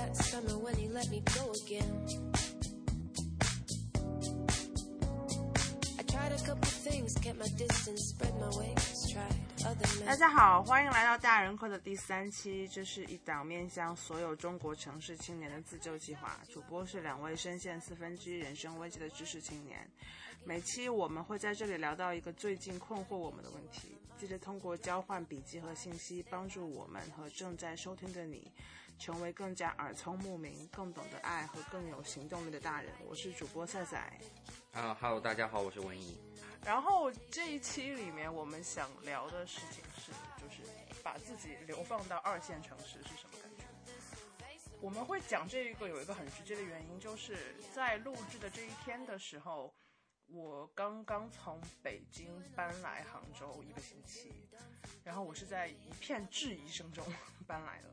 that summer when he let me go again. I tried a couple things, kept my distance, spread my wings, tried other 大 men. 家好，欢迎来到大人课的第三期，这是一档面向所有中国城市青年的自救计划。主播是两位深陷四分之一人生危机的知识青年。每期我们会在这里聊到一个最近困惑我们的问题，记得通过交换笔记和信息，帮助我们和正在收听的你，成为更加耳聪目明、更懂得爱和更有行动力的大人。我是主播赛赛。啊哈喽，大家好，我是文怡。然后这一期里面，我们想聊的事情是，就是把自己流放到二线城市是什么感觉？我们会讲这个有一个很直接的原因，就是在录制的这一天的时候，我刚刚从北京搬来杭州一个星期，然后我是在一片质疑声中 搬来的。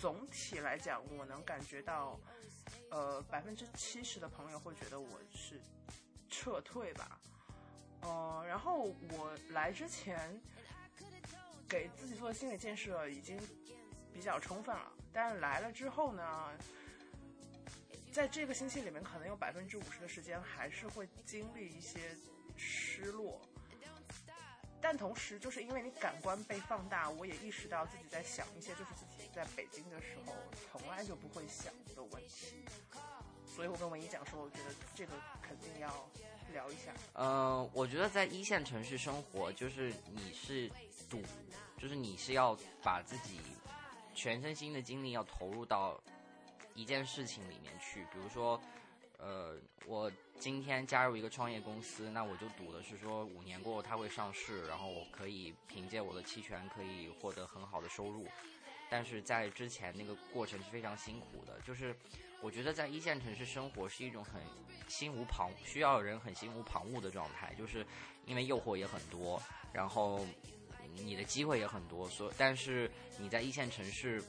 总体来讲，我能感觉到，呃，百分之七十的朋友会觉得我是撤退吧。呃，然后我来之前给自己做的心理建设已经比较充分了，但是来了之后呢，在这个星期里面，可能有百分之五十的时间还是会经历一些失落。但同时，就是因为你感官被放大，我也意识到自己在想一些就是自己在北京的时候从来就不会想的问题，所以我跟文一讲说，我觉得这个肯定要聊一下。嗯、我觉得在一线城市生活，就是你是赌，就是你是要把自己全身心的精力要投入到一件事情里面去。比如说，呃，我今天加入一个创业公司，那我就赌的是说五年过后它会上市，然后我可以凭借我的期权可以获得很好的收入。但是在之前那个过程是非常辛苦的，就是我觉得在一线城市生活是一种很心无旁，需要人很心无旁骛的状态，就是因为诱惑也很多，然后你的机会也很多，所但是你在一线城市，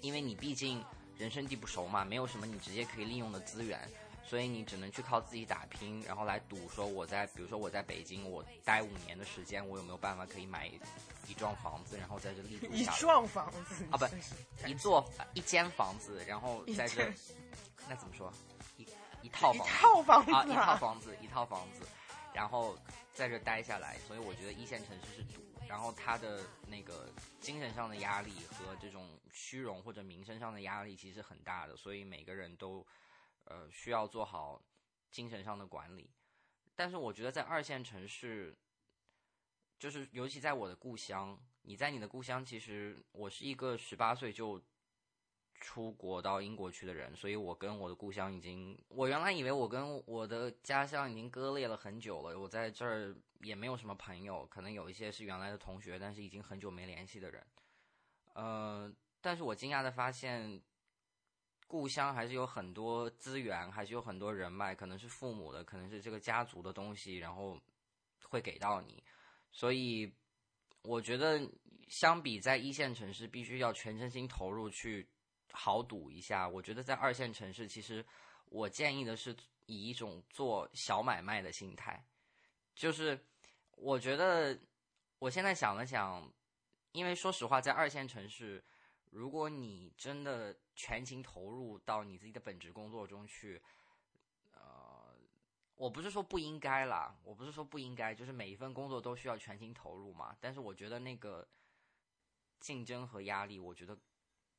因为你毕竟人生地不熟嘛，没有什么你直接可以利用的资源。所以你只能去靠自己打拼，然后来赌说我在，比如说我在北京，我待五年的时间，我有没有办法可以买一幢房子，然后在这立足一。幢房子啊不一座一间房子，然后在这，那怎么说？一一套一房子套房子啊，一套房子，一套房子，然后在这待下来，所以我觉得一线城市是赌，然后他的那个精神上的压力和这种虚荣或者名声上的压力其实很大的，所以每个人都呃需要做好精神上的管理。但是我觉得在二线城市，就是尤其在我的故乡，你在你的故乡，其实我是一个十八岁就出国到英国去的人，所以我跟我的故乡已经，我原来以为我跟我的家乡已经割裂了很久了，我在这儿也没有什么朋友，可能有一些是原来的同学，但是已经很久没联系的人，呃，但是我惊讶的发现。故乡还是有很多资源，还是有很多人脉，可能是父母的，可能是这个家族的东西，然后会给到你。所以我觉得，相比在一线城市必须要全身心投入去豪赌一下，我觉得在二线城市，其实我建议的是以一种做小买卖的心态，就是我觉得我现在想了想，因为说实话，在二线城市，如果你真的全情投入到你自己的本职工作中去，呃，我不是说不应该啦，我不是说不应该，就是每一份工作都需要全情投入嘛。但是我觉得那个竞争和压力，我觉得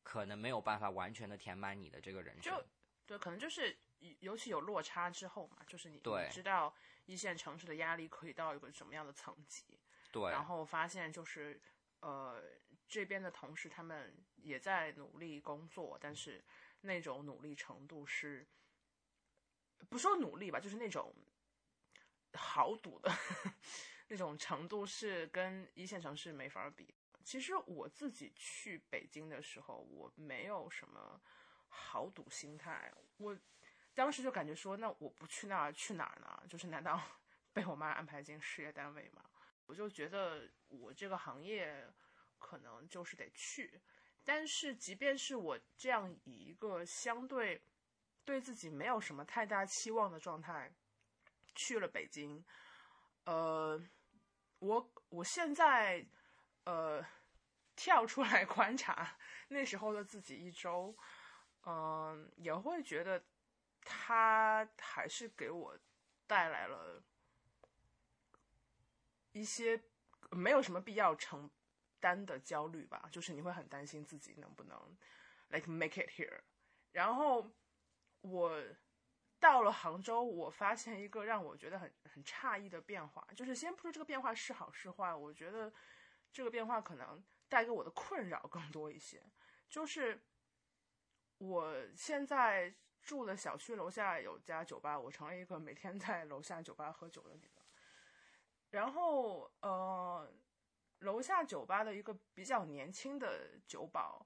可能没有办法完全的填满你的这个人生就。对，可能就是尤其有落差之后嘛，就是你知道一线城市的压力可以到一个什么样的层级，对，然后发现就是呃这边的同事他们也在努力工作，但是那种努力程度是不说努力吧，就是那种豪赌的 那种程度是跟一线城市没法比。其实我自己去北京的时候，我没有什么豪赌心态，我当时就感觉说，那我不去那儿去哪儿呢？就是难道被我妈安排进事业单位吗？我就觉得我这个行业可能就是得去，但是即便是我这样以一个相对对自己没有什么太大期望的状态去了北京，呃，我我现在呃跳出来 观察那时候的自己一周，嗯，也会觉得他还是给我带来了一些没有什么必要成单的焦虑吧，就是你会很担心自己能不能 like make it here。然后我到了杭州，我发现一个让我觉得很很诧异的变化，就是先不说这个变化是好是坏，我觉得这个变化可能带给我的困扰更多一些，就是我现在住的小区楼下有家酒吧，我成了一个每天在楼下酒吧喝酒的女的。然后呃，楼下酒吧的一个比较年轻的酒保，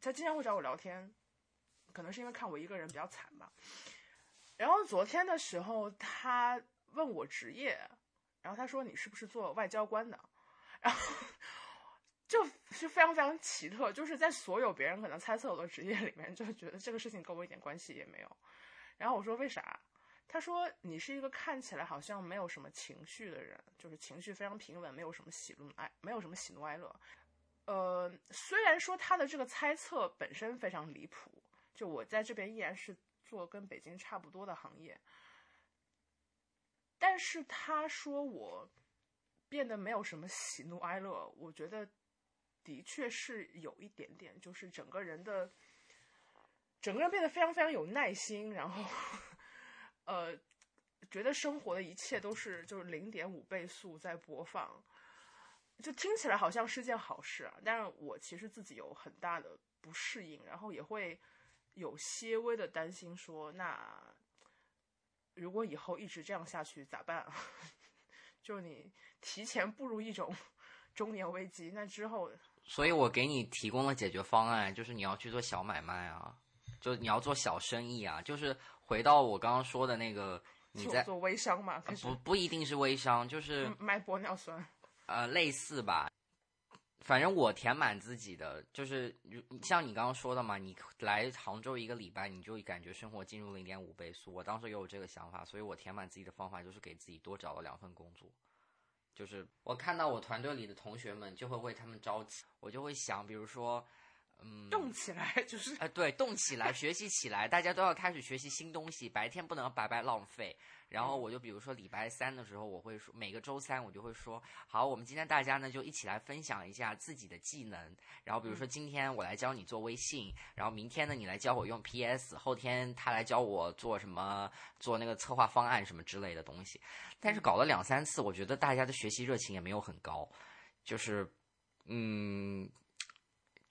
他经常会找我聊天，可能是因为看我一个人比较惨吧。然后昨天的时候，他问我职业，然后他说你是不是做外交官的？然后 就是非常非常奇特，就是在所有别人可能猜测我的职业里面，就觉得这个事情跟我一点关系也没有。然后我说为啥？他说你是一个看起来好像没有什么情绪的人，就是情绪非常平稳，没有什么喜怒哀，没有什么喜怒哀乐。呃，虽然说他的这个猜测本身非常离谱，就我在这边依然是。做跟北京差不多的行业，但是他说我变得没有什么喜怒哀乐，我觉得的确是有一点点，就是整个人的整个人变得非常非常有耐心，然后呃，觉得生活的一切都是就是零点五倍速在播放，就听起来好像是件好事啊，但是我其实自己有很大的不适应，然后也会。有些微的担心，说那如果以后一直这样下去咋办啊？就你提前步入一种中年危机，那之后，所以我给你提供了解决方案，就是你要去做小买卖啊，就你要做小生意啊，就是回到我刚刚说的那个，你在做微商嘛？不不一定是微商，就是卖玻尿酸，呃，类似吧。反正我填满自己的，就是像你刚刚说的嘛，你来杭州一个礼拜，你就感觉生活进入零点五倍速。我当时也有这个想法，所以我填满自己的方法就是给自己多找了两份工作。就是我看到我团队里的同学们，就会为他们着急，我就会想，比如说。嗯，动起来 就是，呃，对，动起来，学习起来，大家都要开始学习新东西，白天不能白白浪费。然后我就比如说礼拜三的时候，我会说每个周三我就会说，好，我们今天大家呢就一起来分享一下自己的技能。然后比如说今天我来教你做微信，然后明天呢你来教我用 PS，后天他来教我做什么，做那个策划方案什么之类的东西。但是搞了两三次，我觉得大家的学习热情也没有很高，就是，嗯。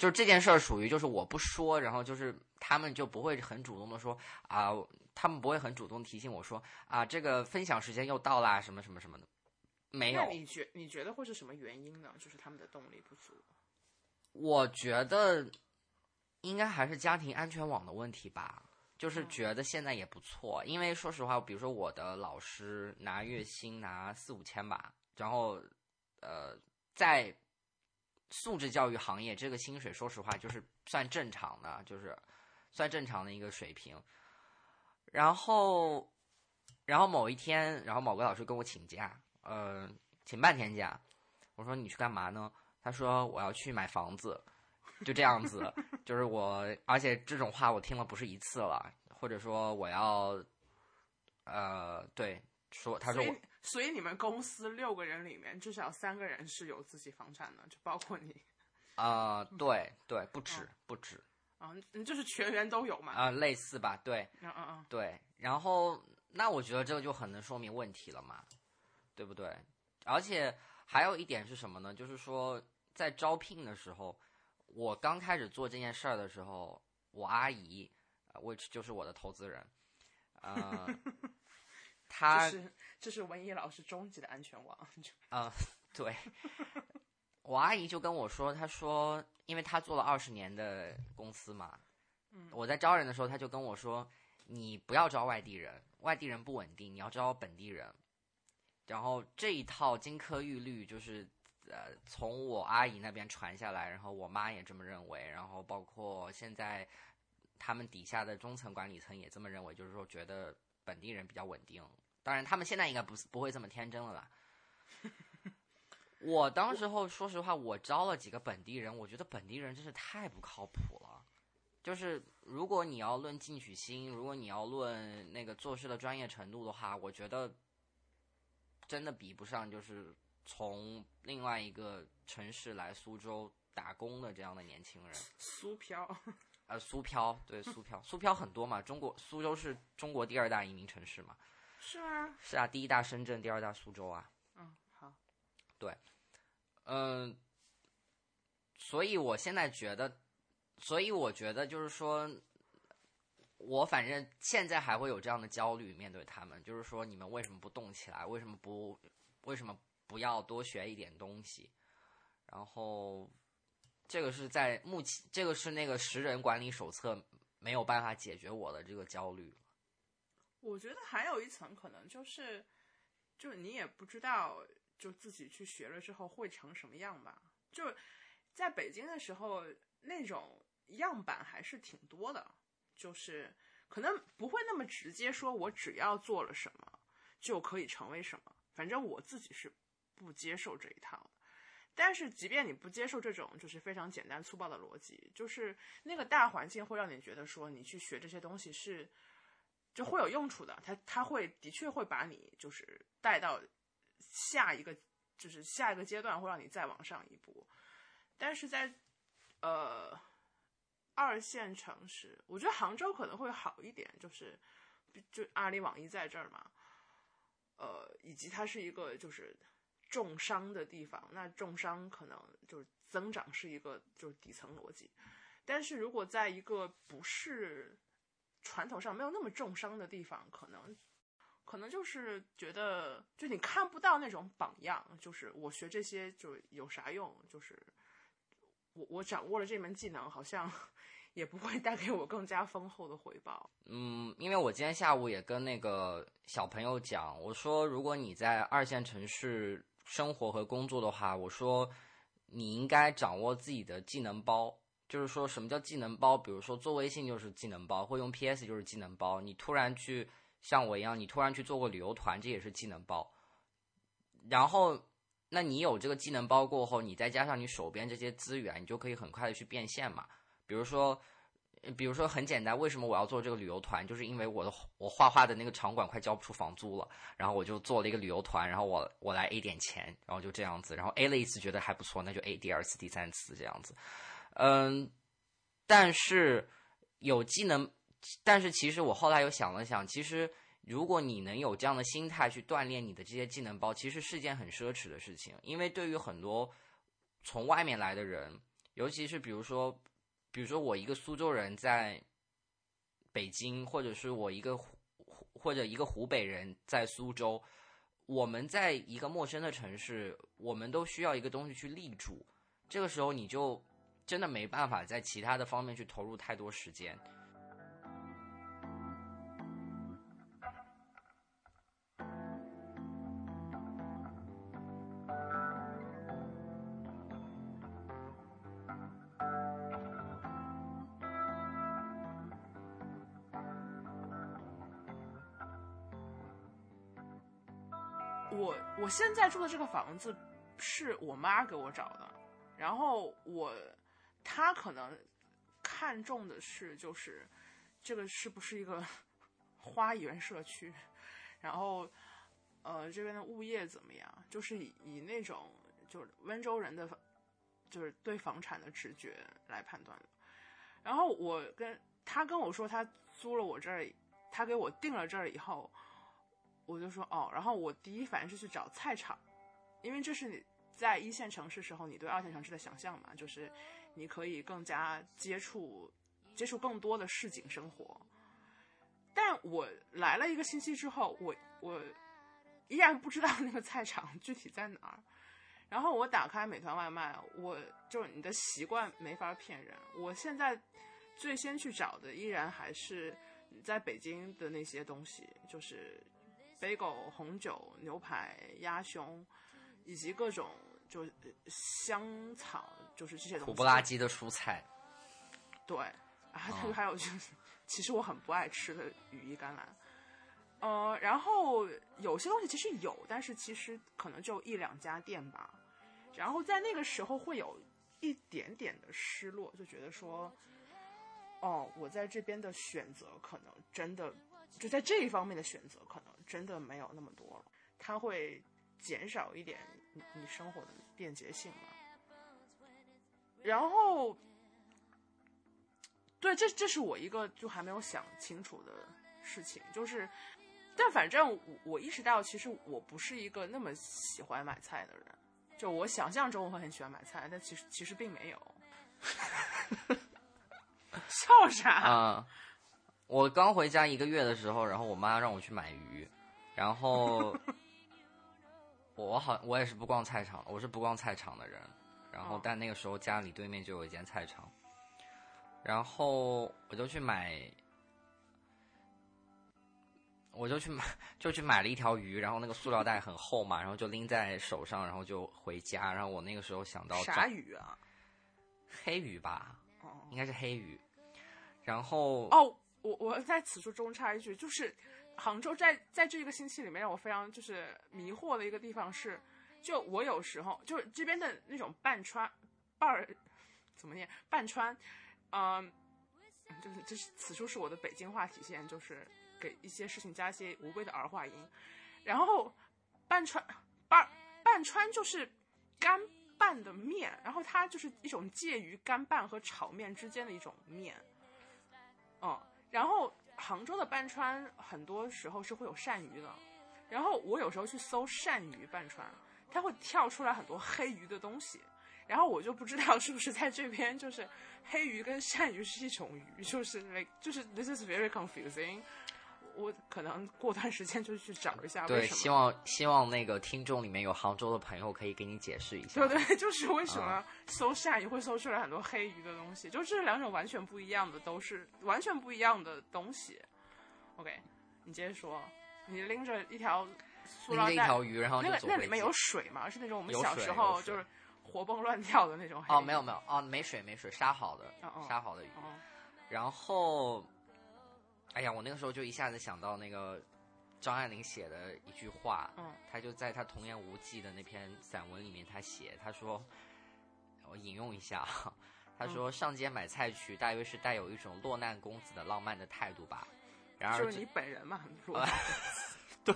就是这件事儿属于就是我不说，然后就是他们就不会很主动的说啊，他们不会很主动提醒我说啊，这个分享时间又到啦，什么什么什么的，没有。你觉你觉得会是什么原因呢？就是他们的动力不足。我觉得应该还是家庭安全网的问题吧。就是觉得现在也不错，因为说实话，比如说我的老师拿月薪拿四五千吧，然后呃在。素质教育行业这个薪水，说实话就是算正常的，就是算正常的一个水平。然后，然后某一天，然后某个老师跟我请假，呃，请半天假。我说你去干嘛呢？他说我要去买房子，就这样子。就是我，而且这种话我听了不是一次了。或者说我要，呃，对，说他说我。所以你们公司六个人里面至少三个人是有自己房产的，就包括你。啊，对对，不止不止。啊，就是全员都有嘛。啊，类似吧，对。嗯嗯嗯。对，然后那我觉得这个就很能说明问题了嘛，对不对？而且还有一点是什么呢？就是说在招聘的时候，我刚开始做这件事儿的时候，我阿姨，which 就是我的投资人，呃。他是这是文艺老师终极的安全网。啊，对，我阿姨就跟我说，她说，因为她做了二十年的公司嘛，嗯，我在招人的时候，她就跟我说，你不要招外地人，外地人不稳定，你要招本地人。然后这一套金科玉律就是呃从我阿姨那边传下来，然后我妈也这么认为，然后包括现在他们底下的中层管理层也这么认为，就是说觉得本地人比较稳定。当然，他们现在应该不是不会这么天真了吧？我当时候说实话，我招了几个本地人，我觉得本地人真是太不靠谱了。就是如果你要论进取心，如果你要论那个做事的专业程度的话，我觉得真的比不上就是从另外一个城市来苏州打工的这样的年轻人。苏漂，呃，苏漂，对，苏漂，苏漂很多嘛。中国苏州是中国第二大移民城市嘛？是吗？是啊，第一大深圳，第二大苏州啊。嗯，好，对，嗯，所以我现在觉得，所以我觉得就是说，我反正现在还会有这样的焦虑面对他们，就是说你们为什么不动起来？为什么不为什么不要多学一点东西？然后这个是在目前，这个是那个十人管理手册没有办法解决我的这个焦虑。我觉得还有一层可能就是，就你也不知道，就自己去学了之后会成什么样吧。就在北京的时候，那种样板还是挺多的，就是可能不会那么直接说，我只要做了什么就可以成为什么。反正我自己是不接受这一套的。但是，即便你不接受这种就是非常简单粗暴的逻辑，就是那个大环境会让你觉得说，你去学这些东西是就会有用处的。它它会的确会把你就是带到下一个就是下一个阶段，会让你再往上一步。但是在呃二线城市，我觉得杭州可能会好一点，就是就阿里网易在这儿嘛，呃，以及它是一个就是。重商的地方，那重商可能就是增长是一个就是底层逻辑，但是如果在一个不是传统上没有那么重伤的地方，可能可能就是觉得就你看不到那种榜样，就是我学这些就有啥用？就是我我掌握了这门技能，好像 也不会带给我更加丰厚的回报。嗯，因为我今天下午也跟那个小朋友讲，我说如果你在二线城市。生活和工作的话，我说你应该掌握自己的技能包，就是说什么叫技能包？比如说做微信就是技能包，或用 PS 就是技能包。你突然去像我一样，你突然去做个旅游团，这也是技能包。然后，那你有这个技能包过后，你再加上你手边这些资源，你就可以很快的去变现嘛。比如说。比如说很简单，为什么我要做这个旅游团？就是因为我的我画画的那个场馆快交不出房租了，然后我就做了一个旅游团，然后我我来 A 点钱，然后就这样子，然后 A 了一次觉得还不错，那就 A 第二次、第三次这样子。嗯，但是有技能，但是其实我后来又想了想，其实如果你能有这样的心态去锻炼你的这些技能包，其实是件很奢侈的事情，因为对于很多从外面来的人，尤其是比如说。比如说，我一个苏州人在北京，或者是我一个或者一个湖北人在苏州，我们在一个陌生的城市，我们都需要一个东西去立住。这个时候，你就真的没办法在其他的方面去投入太多时间。我我现在住的这个房子是我妈给我找的，然后我他可能看重的是就是这个是不是一个花园社区，然后呃这边的物业怎么样，就是以以那种就是温州人的就是对房产的直觉来判断的。然后我跟他跟我说他租了我这儿，他给我定了这儿以后。我就说哦，然后我第一反应是去找菜场，因为这是你在一线城市时候你对二线城市的想象嘛，就是你可以更加接触接触更多的市井生活。但我来了一个星期之后，我我依然不知道那个菜场具体在哪儿。然后我打开美团外卖，我就是你的习惯没法骗人。我现在最先去找的依然还是在北京的那些东西，就是。bagel、红酒、牛排、鸭胸，以及各种就香草，就是这些东西。土不拉几的蔬菜。对，啊，还有就是，其实我很不爱吃的羽衣甘蓝。呃，然后有些东西其实有，但是其实可能就一两家店吧。然后在那个时候会有一点点的失落，就觉得说，哦，我在这边的选择可能真的就在这一方面的选择可能真的没有那么多了，它会减少一点你你生活的便捷性嘛。然后，对，这这是我一个就还没有想清楚的事情，就是，但反正我我意识到，其实我不是一个那么喜欢买菜的人。就我想象中我会很喜欢买菜，但其实其实并没有。笑啥？啊、我刚回家一个月的时候，然后我妈让我去买鱼，然后我好我也是不逛菜场，我是不逛菜场的人。然后哦但那个时候家里对面就有一间菜场，然后我就去买，我就去买就去买了一条鱼，然后那个塑料袋很厚嘛，然后就拎在手上，然后就回家。然后我那个时候想到啥鱼啊？黑鱼吧，哦应该是黑鱼。然后哦，我我在此处中插一句，就是杭州在在这一个星期里面让我非常就是迷惑的一个地方是，就我有时候就是这边的那种半川半儿怎么念半川，嗯，就是这是此处是我的北京话体现，就是给一些事情加一些无谓的儿化音，然后半川半半川就是干拌的面，然后它就是一种介于干拌和炒面之间的一种面。嗯，然后杭州的半川很多时候是会有鳝鱼的，然后我有时候去搜鳝鱼半川，它会跳出来很多黑鱼的东西，然后我就不知道是不是在这边就是黑鱼跟鳝鱼是一种鱼，就是那就是 this is very confusing。我可能过段时间就去找一下为对，希望希望那个听众里面有杭州的朋友可以给你解释一下。对对，就是为什么啊搜鳝鱼会搜出来很多黑鱼的东西，就这两种完全不一样的，都是完全不一样的东西。OK，你接着说，你拎着一条塑料袋，一条鱼，然后那个那里面有水吗？是那种我们小时候就是活蹦乱跳的那种黑鱼？哦，没有没有哦，没水没水，杀好的杀好的鱼。哦，然后，哎呀，我那个时候就一下子想到那个张爱玲写的一句话，嗯她就在她《童言无忌》的那篇散文里面，她写，她说，我引用一下啊，她说：“上街买菜去，大约是带有一种落难公子的浪漫的态度吧。”然而最就是你本人嘛，裸啊 对。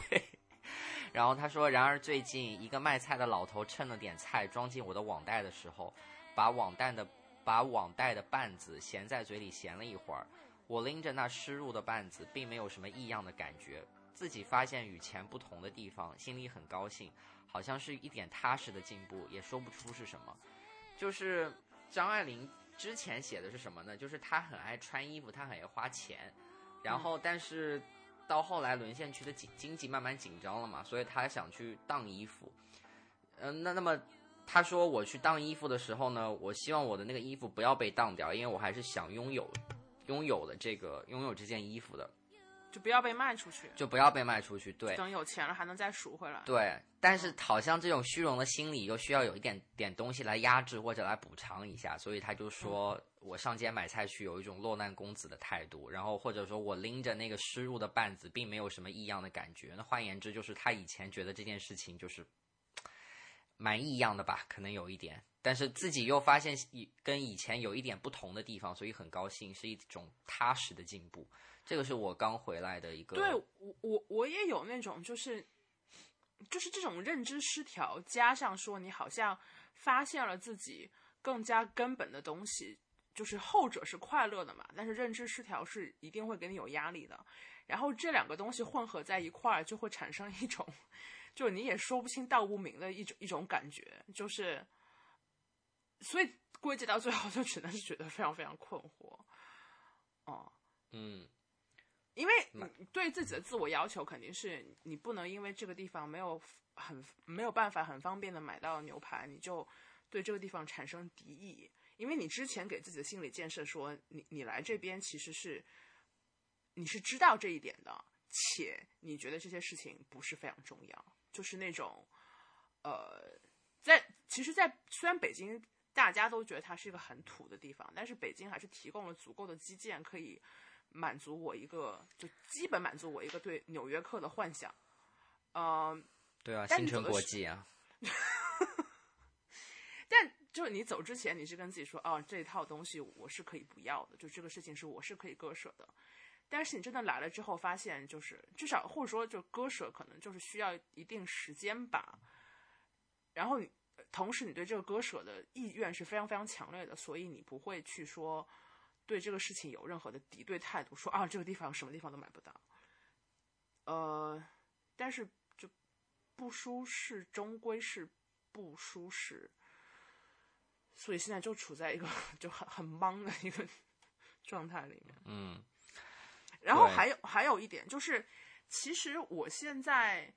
然后她说：“然而最近，一个卖菜的老头称了点菜装进我的网袋的时候，把网袋的把网袋的绊子衔在嘴里衔了一会儿。我拎着那湿漉的绊子，并没有什么异样的感觉，自己发现与前不同的地方，心里很高兴，好像是一点踏实的进步，也说不出是什么。就是张爱玲之前写的是什么呢？就是她很爱穿衣服，她很爱花钱，然后但是到后来沦陷区的经经济慢慢紧张了嘛，所以她想去当衣服。嗯、那那么她说我去当衣服的时候呢，我希望我的那个衣服不要被当掉，因为我还是想拥有拥有了这个拥有这件衣服的，就不要被卖出去，就不要被卖出去。对，等有钱了还能再赎回来。对，但是好像这种虚荣的心理又需要有一点点东西来压制或者来补偿一下，所以他就说我上街买菜去有一种落难公子的态度，然后或者说我拎着那个湿漉的绊子，并没有什么异样的感觉。那换言之，就是他以前觉得这件事情就是蛮异样的吧，可能有一点，但是自己又发现以跟以前有一点不同的地方，所以很高兴，是一种踏实的进步。这个是我刚回来的一个对我我我也有那种就是就是这种认知失调，加上说你好像发现了自己更加根本的东西，就是后者是快乐的嘛，但是认知失调是一定会给你有压力的。然后这两个东西混合在一块儿，就会产生一种，就你也说不清道不明的一种一种感觉，就是，所以归结到最后，就只能是觉得非常非常困惑。哦，嗯。因为对自己的自我要求肯定是你不能因为这个地方没有很没有办法很方便的买到牛排，你就对这个地方产生敌意。因为你之前给自己的心理建设说，你你来这边其实是你是知道这一点的，且你觉得这些事情不是非常重要，就是那种呃，在其实，在虽然北京大家都觉得它是一个很土的地方，但是北京还是提供了足够的基建可以。满足我一个，就基本满足我一个对纽约客的幻想。嗯、对啊，但新城国际啊，但就是你走之前，你是跟自己说，哦，这套东西我是可以不要的，就这个事情是我是可以割舍的。但是你真的来了之后，发现就是至少或者说就割舍，可能就是需要一定时间吧。然后你同时你对这个割舍的意愿是非常非常强烈的，所以你不会去说对这个事情有任何的敌对态度，说啊这个地方什么地方都买不到。呃，但是就不舒适，终归是不舒适。所以现在就处在一个 就很很懵的一个 状态里面。嗯，然后还有还有一点就是，其实我现在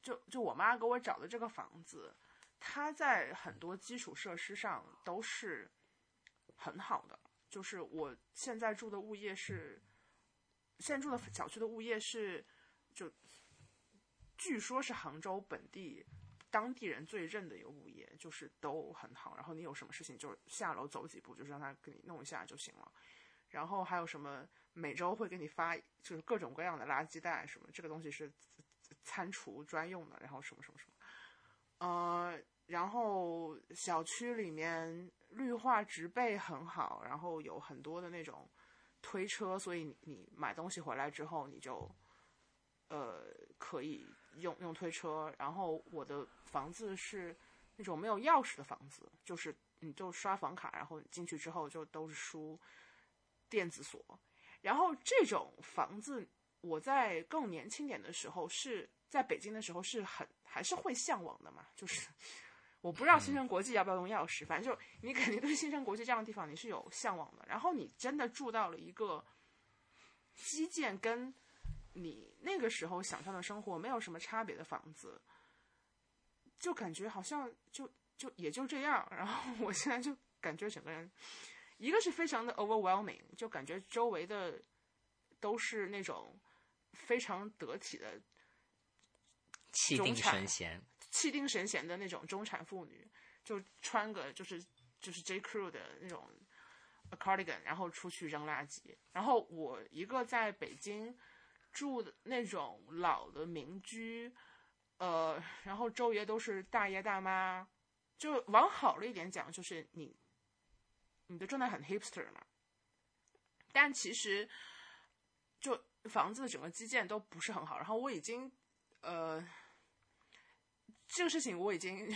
就就我妈给我找的这个房子，它在很多基础设施上都是很好的。就是我现在住的物业是，现在住的小区的物业是，就据说是杭州本地当地人最认的一个物业，就是都很好。然后你有什么事情，就下楼走几步，就是让他给你弄一下就行了。然后还有什么每周会给你发，就是各种各样的垃圾袋什么，这个东西是餐厨专用的，然后什么什么什么，呃，然后小区里面绿化植被很好，然后有很多的那种推车，所以你你买东西回来之后，你就呃可以用用推车。然后我的房子是那种没有钥匙的房子，就是你就刷房卡，然后进去之后就都是输电子锁。然后这种房子，我在更年轻点的时候是在北京的时候是很还是会向往的嘛，就是我不知道新生国际要不要用钥匙，反正就你肯定对新生国际这样的地方你是有向往的。然后你真的住到了一个基建跟你那个时候想象的生活没有什么差别的房子，就感觉好像就就也就这样。然后我现在就感觉整个人，一个是非常的 overwhelming，就感觉周围的都是那种非常得体的气定神闲。气定神闲的那种中产妇女，就穿个就是就是 J Crew 的那种 cardigan，然后出去扔垃圾。然后我一个在北京住的那种老的民居，呃，然后周围都是大爷大妈，就往好了一点讲，就是你你的状态很 hipster 嘛。但其实就房子的整个基建都不是很好，然后我已经呃。这个事情我已经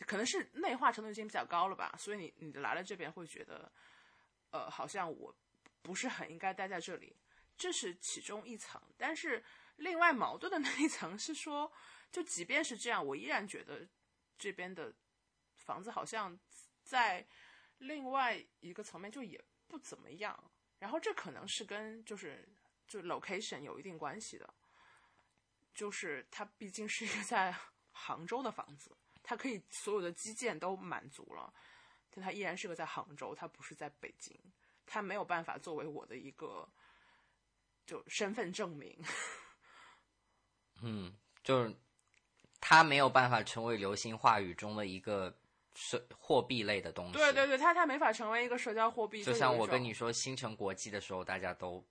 可能是内化程度已经比较高了吧，所以你你来了这边会觉得，呃，好像我不是很应该待在这里，这是其中一层。但是另外矛盾的那一层是说，就即便是这样，我依然觉得这边的房子好像在另外一个层面就也不怎么样。然后这可能是跟就是就 location 有一定关系的。就是它毕竟是一个在杭州的房子，它可以所有的基建都满足了，但它依然是个在杭州，它不是在北京，它没有办法作为我的一个就身份证明。嗯，就是它没有办法成为流行话语中的一个社货币类的东西。对对对，它它没法成为一个社交货币。就像我跟你说新城国际的时候，大家都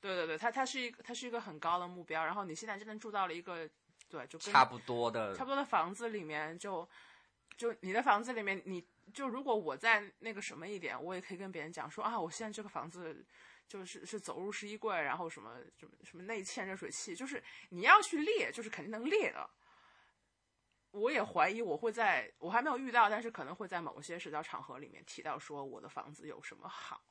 对对对，它它是一个它是一个很高的目标，然后你现在真的住到了一个对就跟差不多的差不多的房子里面就，就你的房子里面，你就如果我在那个什么一点，我也可以跟别人讲说啊，我现在这个房子就是是走入式衣柜，然后什么什么什么内嵌热水器，就是你要去列，就是肯定能列的。我也怀疑我会在我还没有遇到，但是可能会在某些社交场合里面提到说我的房子有什么好。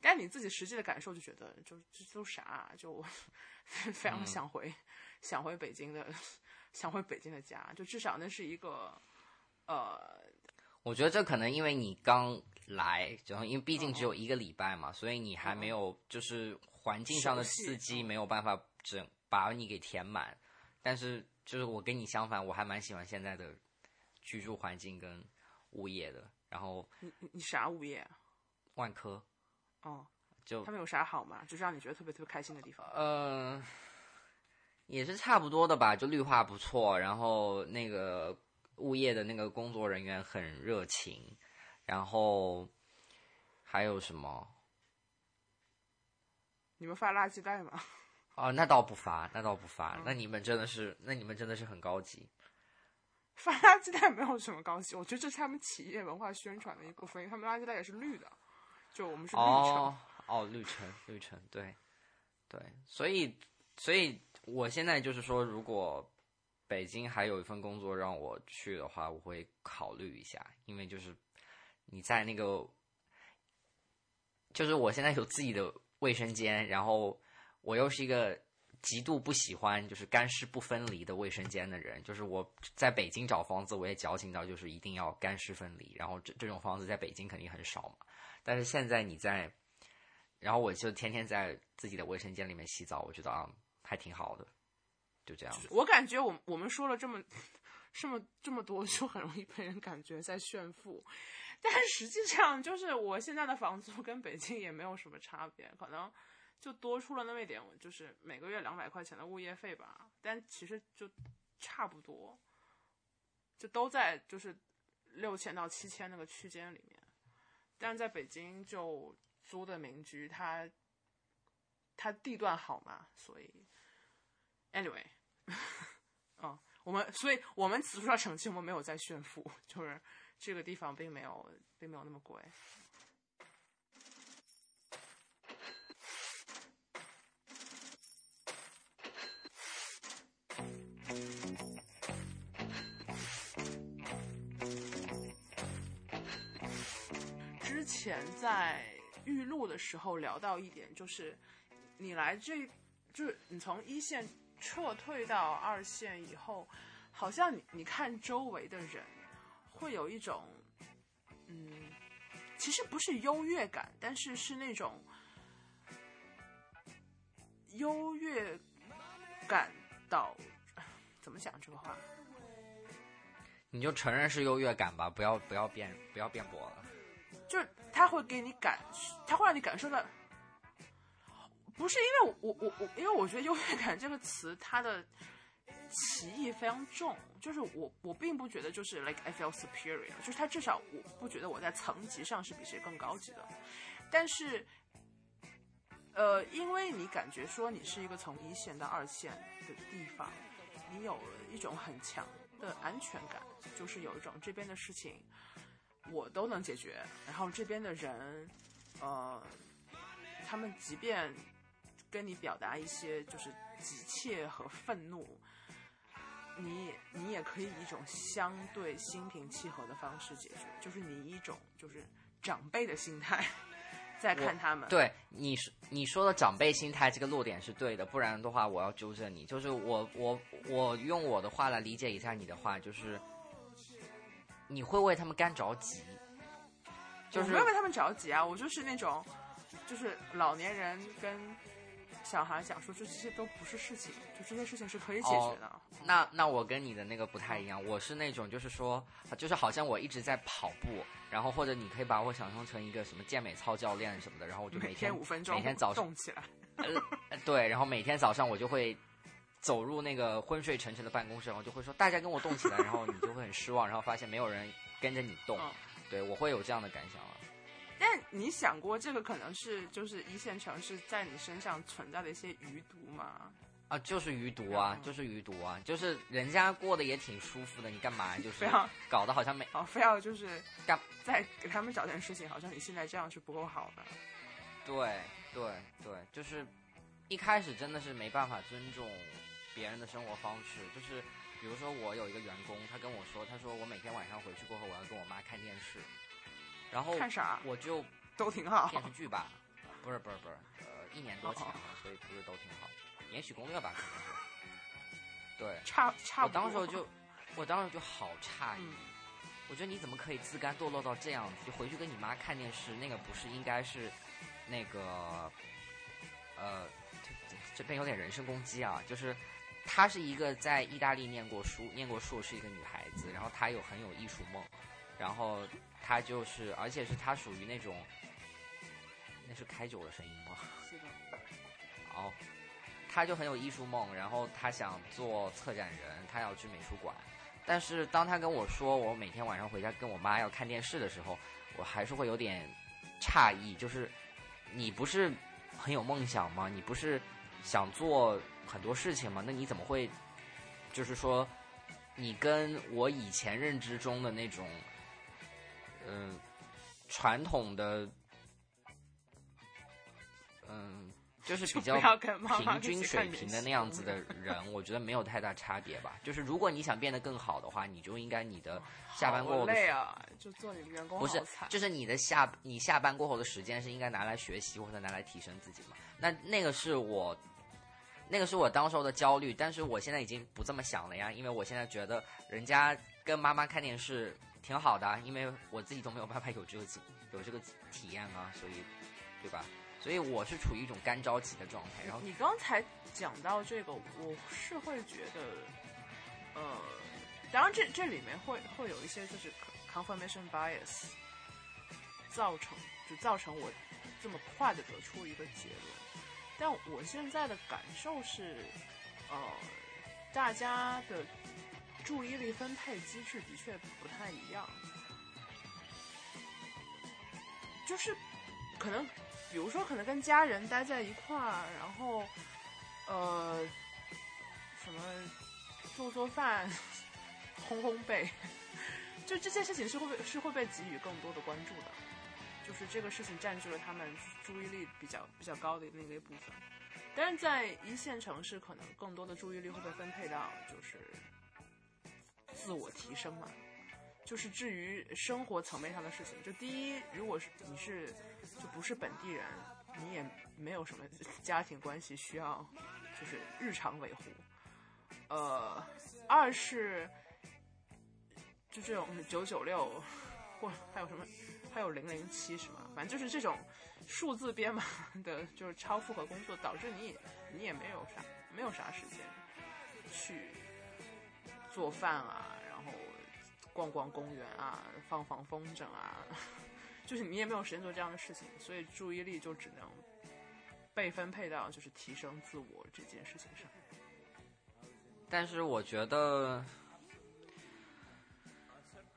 但你自己实际的感受就觉得，就这都啥、啊，就 非常想回、想回北京的，想回北京的家，就至少那是一个，呃，我觉得这可能因为你刚来，然后因为毕竟只有一个礼拜嘛，所以你还没有就是环境上的刺激嗯。没有办法整把你给填满。但是就是我跟你相反，我还蛮喜欢现在的居住环境跟物业的。然后你你你啥物业啊？万科哦，就他们有啥好吗？就是让你觉得特别特别开心的地方。呃，也是差不多的吧，就绿化不错，然后那个物业的那个工作人员很热情，然后还有什么？你们发垃圾袋吗？哦，那倒不发，那倒不发，嗯那你们真的是，那你们真的是很高级。发垃圾袋没有什么高级，我觉得这是他们企业文化宣传的一部分，因为他们垃圾袋也是绿的，就我们是绿橙。哦哦，绿城绿城，对对，所以所以我现在就是说，如果北京还有一份工作让我去的话，我会考虑一下，因为就是你在那个，就是我现在有自己的卫生间，然后我又是一个极度不喜欢就是干湿不分离的卫生间的人，就是我在北京找房子，我也矫情到就是一定要干湿分离，然后这这种房子在北京肯定很少嘛，但是现在你在，然后我就天天在自己的卫生间里面洗澡，我觉得啊还挺好的，就这样。我感觉我我们说了这么这么这么多，就很容易被人感觉在炫富，但实际上就是我现在的房租跟北京也没有什么差别，可能就多出了那么一点，就是每个月两百块钱的物业费吧，但其实就差不多，就都在就是六千到七千那个区间里面，但是在北京就租的民居，它它地段好嘛，所以 anyway。嗯，我们所以，我们此处要澄清，我们没有在炫富，就是这个地方并没有，并没有那么贵。前在预录的时候聊到一点，就是你来这，就是你从一线撤退到二线以后，好像你你看周围的人，会有一种，嗯，其实不是优越感，但是是那种优越感到怎么讲这个话？你就承认是优越感吧，不要不要辩不要辩驳了。就是他会给你感，他会让你感受到。不是因为我我我，因为我觉得优越感这个词它的歧义非常重，就是我我并不觉得就是 like I feel superior，就是他至少我不觉得我在层级上是比谁更高级的，但是，呃，因为你感觉说你是一个从一线到二线的地方，你有了一种很强的安全感，就是有一种这边的事情我都能解决，然后这边的人，呃，他们即便跟你表达一些就是急切和愤怒，你你也可以一种相对心平气和的方式解决，就是你一种就是长辈的心态 在看他们。对你说你说的长辈心态这个落点是对的，不然的话我要纠正你，就是我我我用我的话来理解一下你的话，就是你会为他们干着急，就是我没有为他们着急啊，我就是那种就是老年人跟小孩讲说，这这些都不是事情，就这些事情是可以解决的。那那我跟你的那个不太一样，我是那种就是说，就是好像我一直在跑步，然后或者你可以把我想象成一个什么健美操教练什么的，然后我就每天五分钟每天早上动起来，呃对，然后每天早上我就会走入那个昏睡沉沉的办公室，然后就会说大家跟我动起来，然后你就会很失望，然后发现没有人跟着你动，嗯对我会有这样的感想了。但你想过这个可能是就是一线城市在你身上存在的一些余毒吗？啊，就是余毒啊，嗯就是余毒啊，就是人家过得也挺舒服的，你干嘛 就是非要搞得好像没哦，非要就是干再给他们找点事情，好像你现在这样是不够好的。对对对，就是一开始真的是没办法尊重别人的生活方式，就是比如说我有一个员工，他跟我说，他说我每天晚上回去过后，我要跟我妈看电视，然后看啥我就都挺好。电视剧吧，不是不是不是，呃，一年多前了，所以不是都挺好，《延禧攻略》吧，可能是。对，差差我不多。当时就，我当时就好诧异，嗯我觉得你怎么可以自甘堕落到这样子？就回去跟你妈看电视，那个不是应该是那个，呃，这边有点人身攻击啊，就是她是一个在意大利念过书、念过硕士一个女孩子，然后她有很有艺术梦，然后她就是，而且是她属于那种，那是开酒的声音吗？是的，哦，她就很有艺术梦，然后她想做策展人，她要去美术馆。但是当她跟我说我每天晚上回家跟我妈要看电视的时候，我还是会有点诧异，就是你不是很有梦想吗？你不是想做很多事情嘛？那你怎么会就是说你跟我以前认知中的那种，嗯、传统的，嗯、就是比较平均水平的那样子的人，我觉得没有太大差别吧。就是如果你想变得更好的话，你就应该你的下班过后累啊，就做你们员工不是，就是你的下你下班过后的时间是应该拿来学习或者拿来提升自己嘛？那那个是我，那个是我当时候的焦虑，但是我现在已经不这么想了呀，因为我现在觉得人家跟妈妈看电视挺好的，因为我自己都没有办法有这个有这个体验啊，所以对吧？所以我是处于一种干着急的状态，然后你刚才讲到这个，我是会觉得，呃，当然这这里面会会有一些就是 confirmation bias 造成，就造成我这么快的得出一个结论。但我现在的感受是，呃，大家的注意力分配机制的确不太一样，就是可能比如说，可能跟家人待在一块儿，然后，呃，什么做做饭、烘烘焙，就这件事情是会被是会被给予更多的关注的，就是这个事情占据了他们注意力比较比较高的那个一部分。但是在一线城市，可能更多的注意力会被分配到就是自我提升嘛，就是至于生活层面上的事情，就第一，如果是你是就不是本地人，你也没有什么家庭关系需要就是日常维护。呃，二是就这种九九六，或还有什么还有零零七是吗？反正就是这种数字编码的，就是超负荷工作，导致你也你也没有啥没有啥时间去做饭啊，然后逛逛公园啊，放放风筝啊，就是你也没有时间做这样的事情，所以注意力就只能被分配到就是提升自我这件事情上。但是我觉得，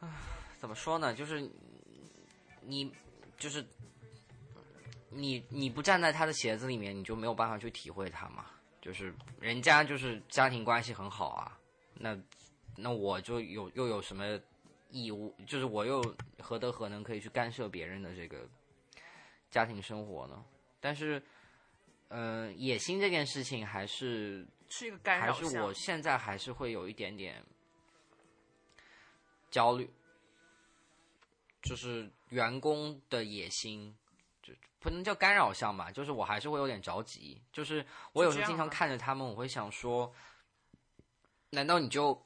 唉，怎么说呢？就是你，就是你，你不站在他的鞋子里面，你就没有办法去体会他嘛。就是人家就是家庭关系很好啊，那那我就有又有什么义务？就是我又何德何能可以去干涉别人的这个家庭生活呢？但是，呃，野心这件事情还是是一个干还扰还是我现在还是会有一点点焦虑，就是员工的野心，就不能叫干扰项吧，就是我还是会有点着急，就是我有时候经常看着他们，我会想说，难道你就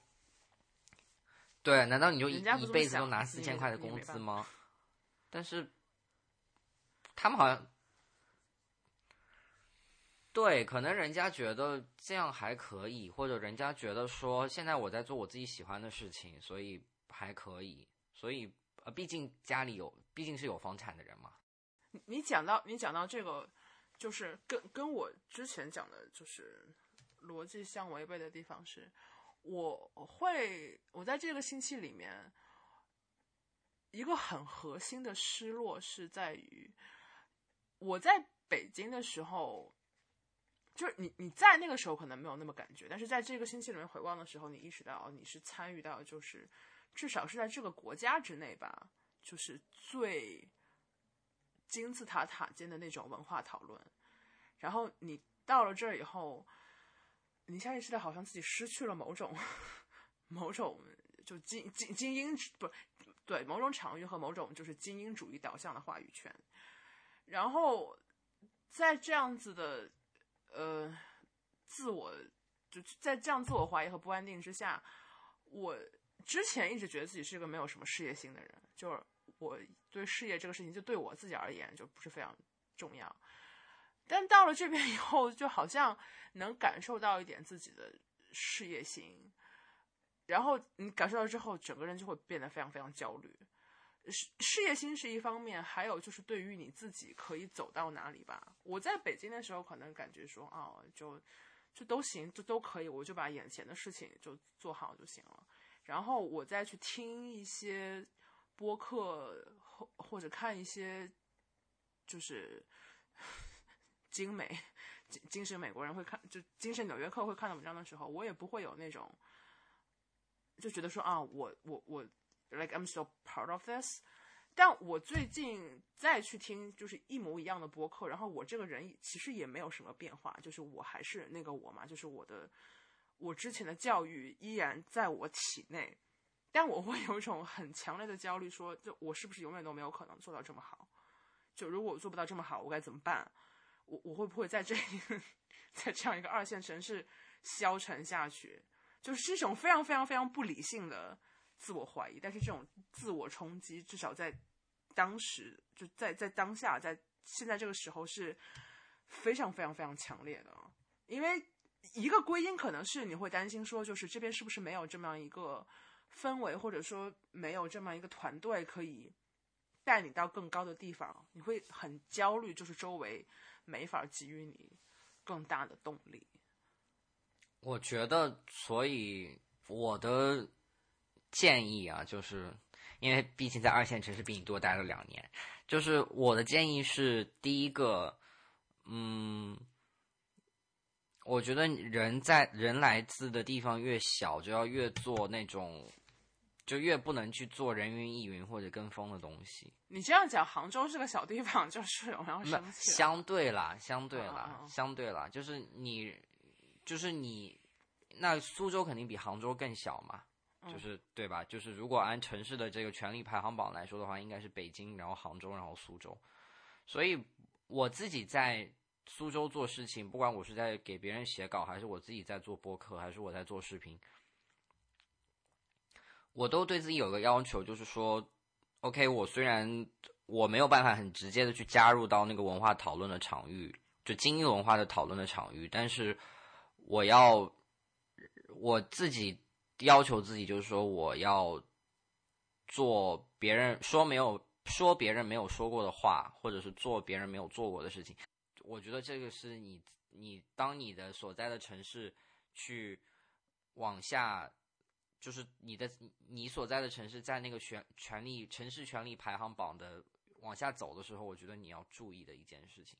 对？难道你就一一辈子都拿四千块的工资吗？但是他们好像。对，可能人家觉得这样还可以，或者人家觉得说现在我在做我自己喜欢的事情，所以还可以。所以呃，毕竟家里有，毕竟是有房产的人嘛。你讲到你讲到这个，就是跟跟我之前讲的，就是逻辑相违背的地方是，我会我在这个星期里面，一个很核心的失落是在于，我在北京的时候。就是你，你在那个时候可能没有那么感觉，但是在这个星期里面回望的时候，你意识到你是参与到，就是至少是在这个国家之内吧，就是最金字塔塔尖的那种文化讨论。然后你到了这儿以后，你下意识的好像自己失去了某种某种就精精精英不对某种场域和某种就是精英主义导向的话语权。然后在这样子的呃自我就在这样自我怀疑和不安定之下，我之前一直觉得自己是一个没有什么事业心的人，就是我对事业这个事情，就对我自己而言就不是非常重要。但到了这边以后，就好像能感受到一点自己的事业心，然后你感受到之后，整个人就会变得非常非常焦虑。事事业心是一方面，还有就是对于你自己可以走到哪里吧。我在北京的时候，可能感觉说，哦，就就都行，就都可以，我就把眼前的事情就做好就行了。然后我再去听一些播客，或或者看一些就是 精美、精精神美国人会看，就精神纽约客会看的文章的时候，我也不会有那种就觉得说啊，我我我，like I'm still part of this。但我最近再去听就是一模一样的播客，然后我这个人其实也没有什么变化，就是我还是那个我嘛，就是我的我之前的教育依然在我体内，但我会有一种很强烈的焦虑，说就我是不是永远都没有可能做到这么好？就如果我做不到这么好，我该怎么办？我我会不会在这一在这样一个二线城市消沉下去？就是一种非常非常非常不理性的。自我怀疑，但是这种自我冲击，至少在当时，就在在当下，在现在这个时候是非常非常非常强烈的。因为一个归因可能是你会担心说，就是这边是不是没有这么样一个氛围，或者说没有这么一个团队可以带你到更高的地方，你会很焦虑，就是周围没法给予你更大的动力。我觉得，所以我的。建议啊，就是因为毕竟在二线城市比你多待了两年，就是我的建议是，第一个，嗯，我觉得人在人来自的地方越小，就要越做那种，就越不能去做人云亦云或者跟风的东西。你这样讲，杭州是个小地方，就是我要生气。相对啦，相对啦，相对啦，就是你，就是你，那苏州肯定比杭州更小嘛。就是对吧？就是如果按城市的这个权力排行榜来说的话，应该是北京，然后杭州，然后苏州。所以我自己在苏州做事情，不管我是在给别人写稿，还是我自己在做播客，还是我在做视频，我都对自己有个要求，就是说，OK，我虽然我没有办法很直接的去加入到那个文化讨论的场域，就精英文化的讨论的场域，但是我要我自己。要求自己就是说，我要做别人说没有说别人没有说过的话，或者是做别人没有做过的事情。我觉得这个是你你当你的所在的城市去往下，就是你的你所在的城市在那个权权力城市权力排行榜的往下走的时候，我觉得你要注意的一件事情。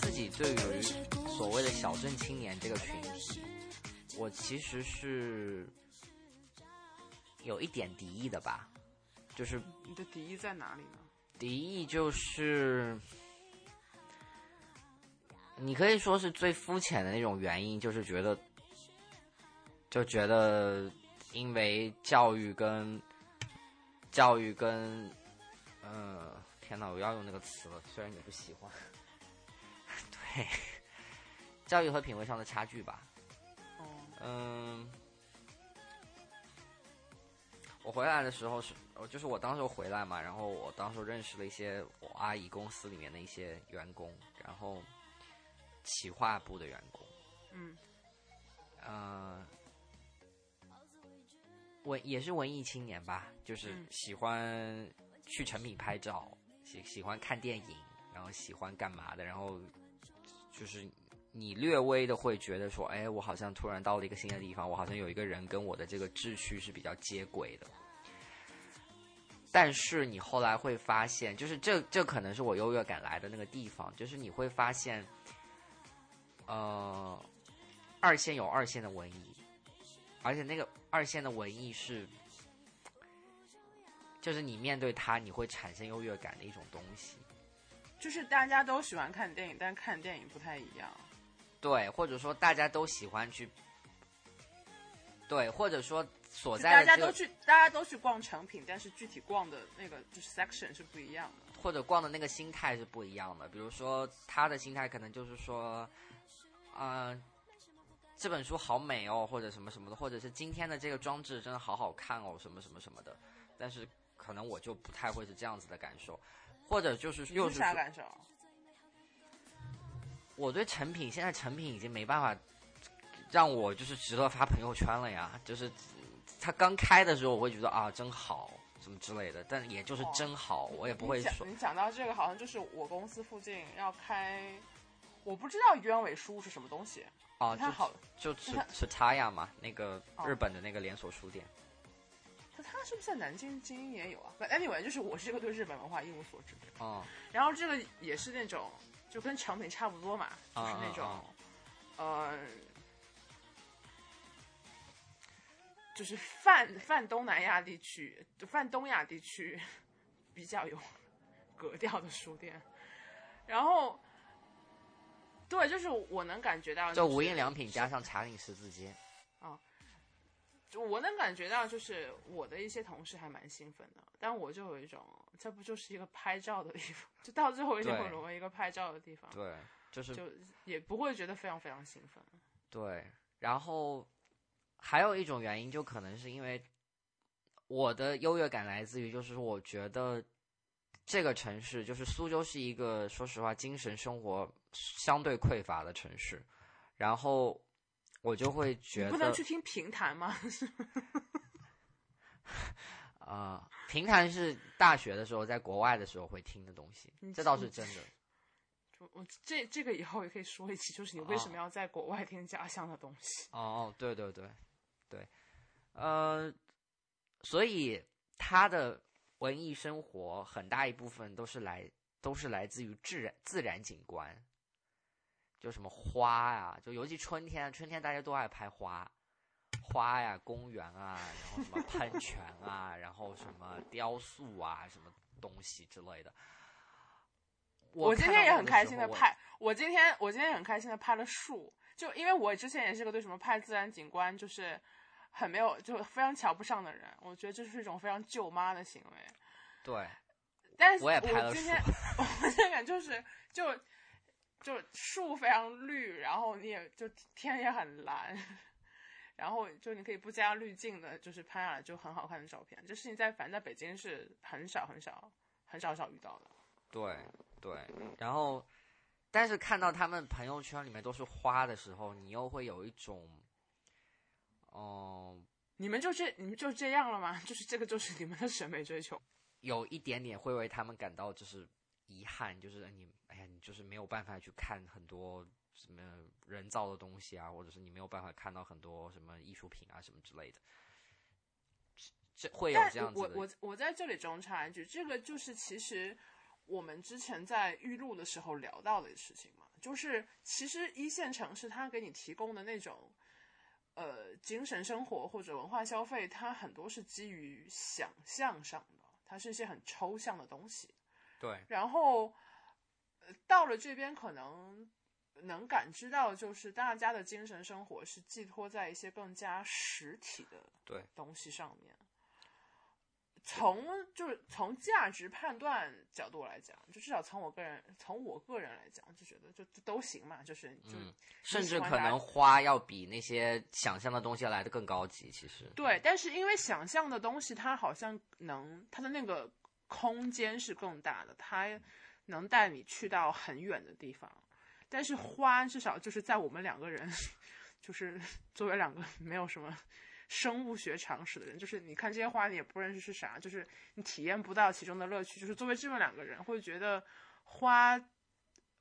自己对于所谓的小镇青年这个群体，我其实是有一点敌意的吧。就是你的敌意在哪里呢？敌意就是，你可以说是最肤浅的那种原因，就是觉得，就觉得因为教育跟教育跟，呃，天哪，我要用那个词了，虽然你不喜欢，对，教育和品味上的差距吧。哦，嗯。我回来的时候是，就是我当时回来嘛，然后我当时认识了一些我阿姨公司里面的一些员工，然后企划部的员工，嗯，呃，文也是文艺青年吧，就是喜欢去成品拍照，喜喜欢看电影，然后喜欢干嘛的，然后就是你略微的会觉得说，哎，我好像突然到了一个新的地方，我好像有一个人跟我的这个志趣是比较接轨的。但是你后来会发现，就是这这可能是我优越感来的那个地方，就是你会发现，呃，二线有二线的文艺，而且那个二线的文艺是，就是你面对它你会产生优越感的一种东西。就是大家都喜欢看电影，但看电影不太一样。对，或者说大家都喜欢去，对，或者说。所在大家都去，大家都去逛成品，但是具体逛的那个就是 section 是不一样的，或者逛的那个心态是不一样的。比如说，他的心态可能就是说，啊，这本书好美哦，或者什么什么的，或者是今天的这个装置真的好好看哦，什么什么什么的。但是可能我就不太会是这样子的感受，或者就是又是啥感受？我对成品现在成品已经没办法让我就是值得发朋友圈了呀，就是。他刚开的时候，我会觉得啊，真好，什什么之类的，但也就是哦真好，我也不会说你讲你讲到这个，好像就是我公司附近要开，我不知道鸢尾书是什么东西。啊，就你看好，就吃你看吃 Taya 嘛，那个哦日本的那个连锁书店。它它是不是在南京精英也有啊？But anyway，就是我是一个对日本文化一无所知的人。哦，然后这个也是那种就跟成品差不多嘛，就是啊那种，啊呃，就是泛泛东南亚地区，泛东亚地区比较有格调的书店。然后，对，就是我能感觉到、就是无印良品加上茶饮十字街。就我能感觉到，就是我的一些同事还蛮兴奋的，但我就有一种，这不就是一个拍照的地方，就到最后一定会对沦为一个拍照的地方，对，就是就也不会觉得非常非常兴奋。对，然后还有一种原因，就可能是因为我的优越感来自于，就是我觉得这个城市，就是苏州是一个说实话精神生活相对匮乏的城市，然后我就会觉得不能去听评弹吗？啊、评弹是大学的时候在国外的时候会听的东西，这倒是真的。就我这这个以后也可以说一期，就是你为什么要在国外听家乡的东西？哦哦，对对对对，呃，所以他的文艺生活很大一部分都是来都是来自于自然自然景观，就什么花呀、就尤其春天，春天大家都爱拍花，花呀、公园啊，然后什么喷泉啊，然后什么雕塑啊，什么东西之类的。我今天也很开心的拍，我今天我今天也很开心的拍了树，就因为我之前也是个对什么拍自然景观就是很没有就非常瞧不上的人，我觉得这是一种非常舅妈的行为。对，但是我也拍了今天 我今天感就是就就树非常绿，然后你也就天也很蓝，然后就你可以不加滤镜的，就是拍下来就很好看的照片。这事情在反正在北京是很少很少很少少遇到的。对对，然后，但是看到他们朋友圈里面都是花的时候，你又会有一种，嗯、你们就这你们就这样了吗？就是这个就是你们的审美追求。有一点点会为他们感到就是遗憾，就是你，哎呀，你就是没有办法去看很多什么人造的东西啊，或者是你没有办法看到很多什么艺术品啊什么之类的，这会有但这样子的。我我我在这里中插一句，这个就是其实我们之前在预录的时候聊到的事情嘛，就是其实一线城市它给你提供的那种呃精神生活或者文化消费，它很多是基于想象上的，它是一些很抽象的东西。对然后呃到了这边可能能感知到，就是大家的精神生活是寄托在一些更加实体的对东西上面。从就是从价值判断角度来讲，就至少从我个人从我个人来讲，就觉得就就都行嘛，就是就、嗯甚至可能花要比那些想象的东西来的更高级，其实。对，但是因为想象的东西，它好像能它的那个空间是更大的，它能带你去到很远的地方。但是花至少就是在我们两个人，就是作为两个没有什么生物学常识的人，就是你看这些花你也不认识是啥，就是你体验不到其中的乐趣。就是作为这么两个人，会觉得花，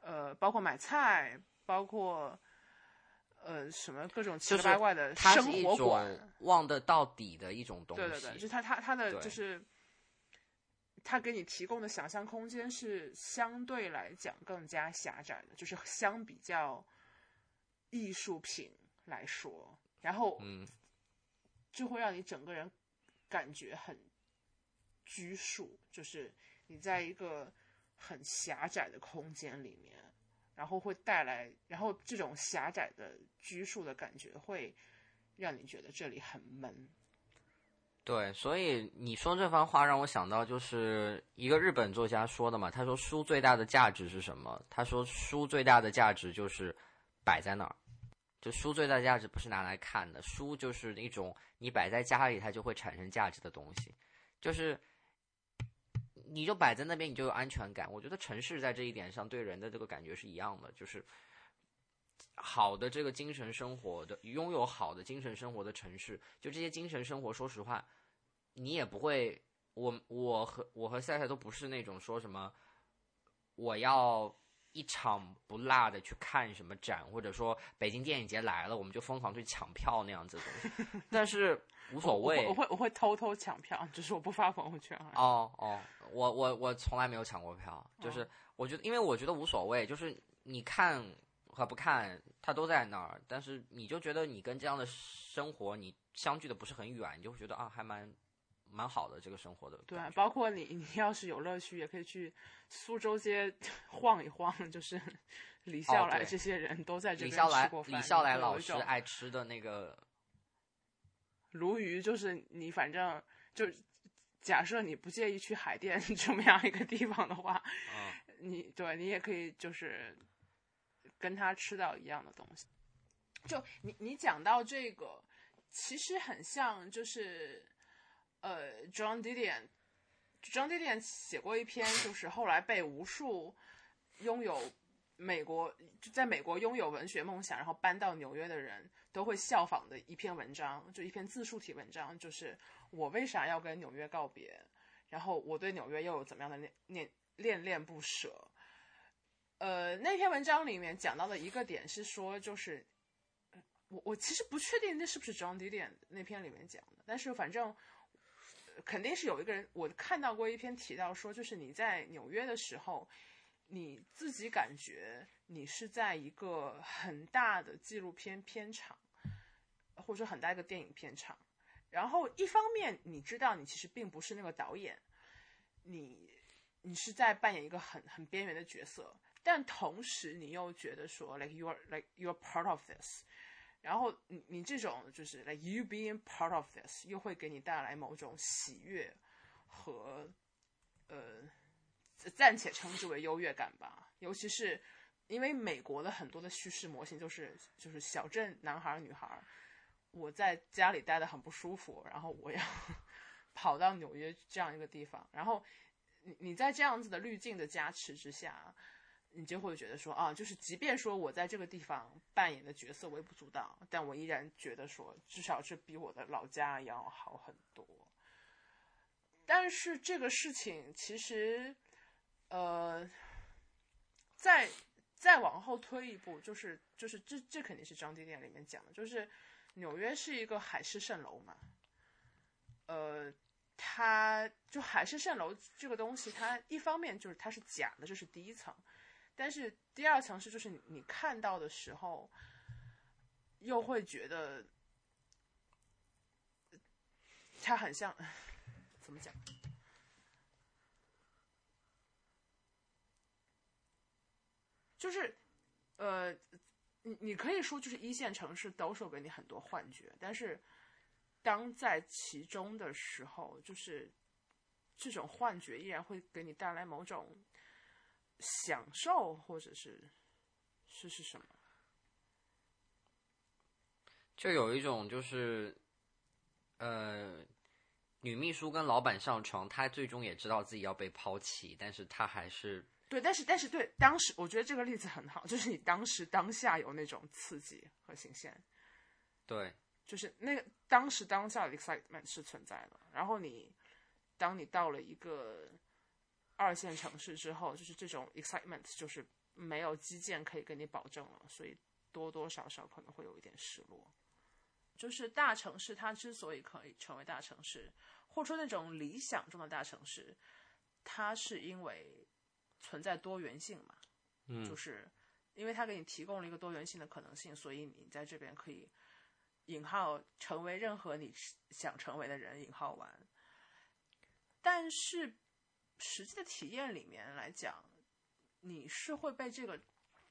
呃，包括买菜，包括。呃，什么各种奇奇怪怪的生活馆，望得到底的一种东西。对对对，就是他他他的就是他给你提供的想象空间是相对来讲更加狭窄的，就是相比较艺术品来说，然后嗯，就会让你整个人感觉很拘束，就是你在一个很狭窄的空间里面，然后会带来，然后这种狭窄的拘束的感觉会让你觉得这里很闷。对，所以你说这番话让我想到，就是一个日本作家说的嘛。他说书最大的价值是什么？他说书最大的价值就是摆在那儿，就书最大价值不是拿来看的，书就是一种你摆在家里它就会产生价值的东西，就是你就摆在那边你就有安全感。我觉得城市在这一点上对人的这个感觉是一样的，就是好的这个精神生活的拥有好的精神生活的城市，就这些精神生活，说实话。你也不会，我我和我和赛赛都不是那种说什么我要一场不落的去看什么展，或者说北京电影节来了我们就疯狂去抢票那样子的东西。但是无所谓，我会我会偷偷抢票，只是我不发朋友圈。哦哦，我我我从来没有抢过票，就是我觉得，因为我觉得无所谓，就是你看和不看，它都在那儿。但是你就觉得你跟这样的生活你相距的不是很远，你就会觉得啊，还蛮。蛮好的，这个生活的。对，包括你，你要是有乐趣，也可以去苏州街 晃一晃。就是李笑来这些人都在这边吃过饭。李笑来老师爱吃的那个鲈鱼，就是你反正就假设你不介意去海淀 这么样一个地方的话，你对你也可以就是跟他吃到一样的东西。就你你讲到这个，其实很像就是。呃，John Didion，John Didion 写过一篇，就是后来被无数拥有美国在美国拥有文学梦想，然后搬到纽约的人都会效仿的一篇文章，就一篇自述体文章，就是我为啥要跟纽约告别，然后我对纽约又有怎么样的念念恋恋不舍。呃，那篇文章里面讲到的一个点是说，就是我我其实不确定那是不是 John Didion 那篇里面讲的，但是反正。肯定是有一个人，我看到过一篇提到说，就是你在纽约的时候，你自己感觉你是在一个很大的纪录片片场，或者说很大一个电影片场。然后一方面你知道你其实并不是那个导演，你你是在扮演一个很很边缘的角色，但同时你又觉得说，like you are like you are part of this。然后你你这种就是 like you being part of this，又会给你带来某种喜悦和呃暂且称之为优越感吧。尤其是因为美国的很多的叙事模型就是就是小镇男孩女孩，我在家里待的很不舒服，然后我要 跑到纽约这样一个地方，然后你你在这样子的滤镜的加持之下。你就会觉得说啊，就是即便说我在这个地方扮演的角色微不足道，但我依然觉得说，至少是比我的老家要好很多。但是这个事情其实，呃，再再往后推一步，就是就是这这肯定是张迪店里面讲的，就是纽约是一个海市蜃楼嘛。呃，它就海市蜃楼这个东西，它一方面就是它是假的，这是第一层。但是第二层是，就是你看到的时候，又会觉得它很像，怎么讲？就是，呃，你你可以说，就是一线城市都是给你很多幻觉，但是当在其中的时候，就是这种幻觉依然会给你带来某种。享受，或者是是是什么？就有一种就是，呃，女秘书跟老板上床，她最终也知道自己要被抛弃，但是她还是对，但是但是对，当时我觉得这个例子很好，就是你当时当下有那种刺激和新鲜，对，就是那个当时当下的 excitement 是存在的，然后你当你到了一个。二线城市之后，就是这种 excitement，就是没有基建可以给你保证了，所以多多少少可能会有一点失落。就是大城市它之所以可以成为大城市，或者说那种理想中的大城市，它是因为存在多元性嘛，嗯，就是因为它给你提供了一个多元性的可能性，所以你在这边可以引号成为任何你想成为的人引号完，但是。实际的体验里面来讲，你是会被这个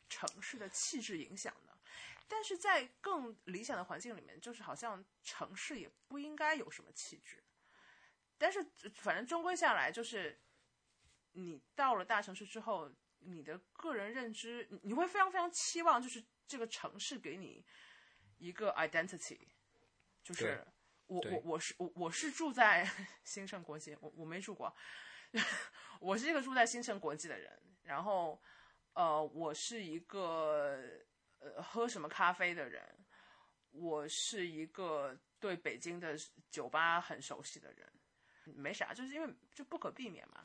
城市的气质影响的。但是在更理想的环境里面，就是好像城市也不应该有什么气质。但是反正终归下来，就是你到了大城市之后，你的个人认知，你会非常非常期望，就是这个城市给你一个 identity，就是我我我是我我是住在 兴盛国际，我我没住过。我是一个住在新城国际的人，然后，呃，我是一个呃喝什么咖啡的人，我是一个对北京的酒吧很熟悉的人，没啥，就是因为就不可避免嘛。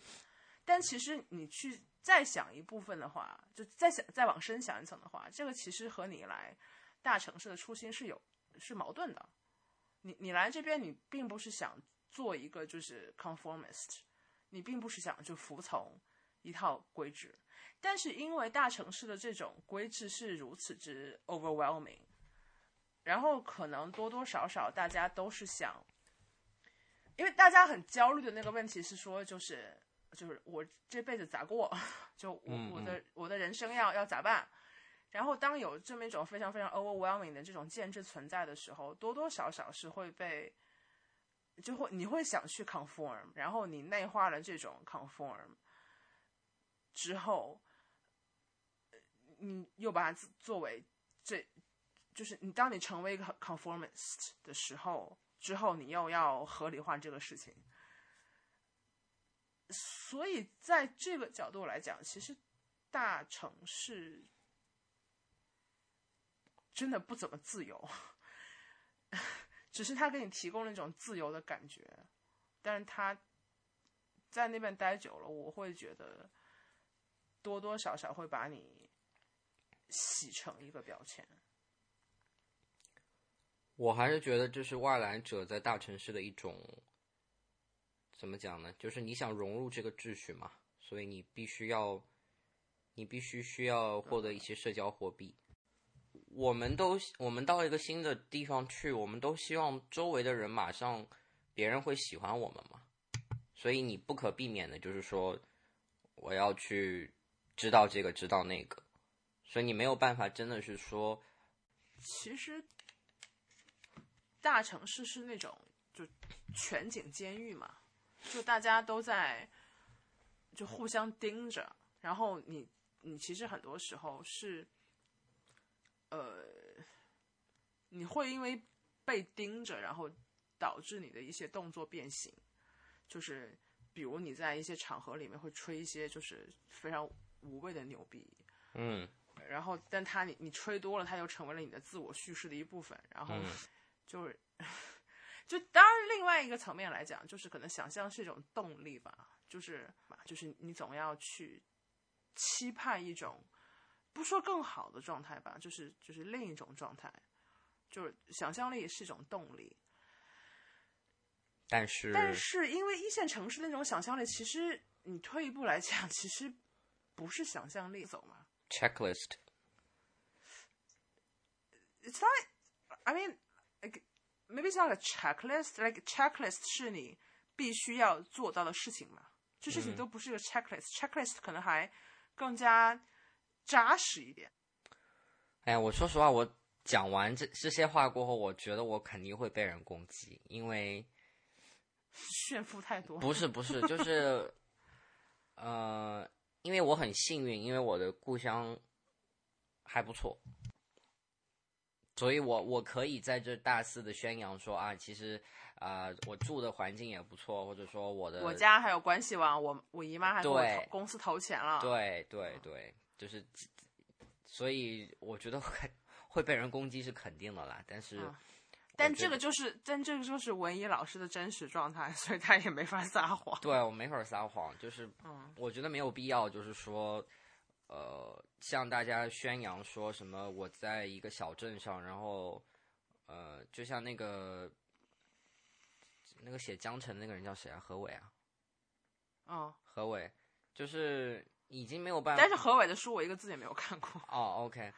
但其实你去再想一部分的话，就再想再往深想一层的话，这个其实和你来大城市的初心是有是矛盾的。你你来这边，你并不是想做一个就是 conformist，你并不是想就服从一套规制，但是因为大城市的这种规制是如此之 overwhelming，然后可能多多少少大家都是想，因为大家很焦虑的那个问题是说，就是就是我这辈子咋过，就我我的我的人生要要咋办？然后当有这么一种非常非常 overwhelming 的这种建制存在的时候，多多少少是会被，就会你会想去 conform，然后你内化了这种 conform 之后，你又把它作为这，就是你当你成为一个 conformist 的时候，之后你又要合理化这个事情，所以在这个角度来讲，其实大城市。真的不怎么自由，只是他给你提供了一种自由的感觉，但是他在那边待久了，我会觉得多多少少会把你洗成一个标签。我还是觉得这是外来者在大城市的一种，怎么讲呢？就是你想融入这个秩序嘛，所以你必须要，你必须需要获得一些社交货币。我们都我们到一个新的地方去，我们都希望周围的人马上别人会喜欢我们嘛，所以你不可避免的就是说我要去知道这个知道那个，所以你没有办法真的是说，其实大城市是那种就全景监狱嘛，就大家都在就互相盯着，然后你你其实很多时候是。呃，你会因为被盯着，然后导致你的一些动作变形，就是比如你在一些场合里面会吹一些就是非常无谓的牛逼，嗯，然后但他你你吹多了，他又成为了你的自我叙事的一部分，然后就是 就当然另外一个层面来讲，就是可能想象是一种动力吧，就是嘛，就是你总要去期盼一种。不说更好的状态吧，就是就是另一种状态，就是想象力是一种动力。但是，但是因为一线城市那种想象力，其实你退一步来讲，其实不是想象力走嘛。Checklist. It's like, I mean, like maybe it's not a checklist. Like checklist 是你必须要做到的事情嘛？这事情都不是一个 checklist。Checklist 可能还更加。扎实一点。哎呀，我说实话，我讲完这这些话过后，我觉得我肯定会被人攻击，因为炫富太多。不是不是，就是呃，因为我很幸运，因为我的故乡还不错，所以我我可以在这大肆的宣扬说啊，其实啊，我住的环境也不错，或者说我的我家还有关系网，我我姨妈还给我公司投钱了。对对对。就是，所以我觉得会会被人攻击是肯定的啦。但是，但这个就是，但这个就是文艺老师的真实状态，所以他也没法撒谎。对我没法撒谎，就是，我觉得没有必要，就是说，呃，向大家宣扬说什么我在一个小镇上，然后，呃，就像那个那个写江城那个人叫谁啊？何伟啊？嗯，何伟，就是。已经没有办法，但是何伟的书我一个字也没有看过。哦，OK，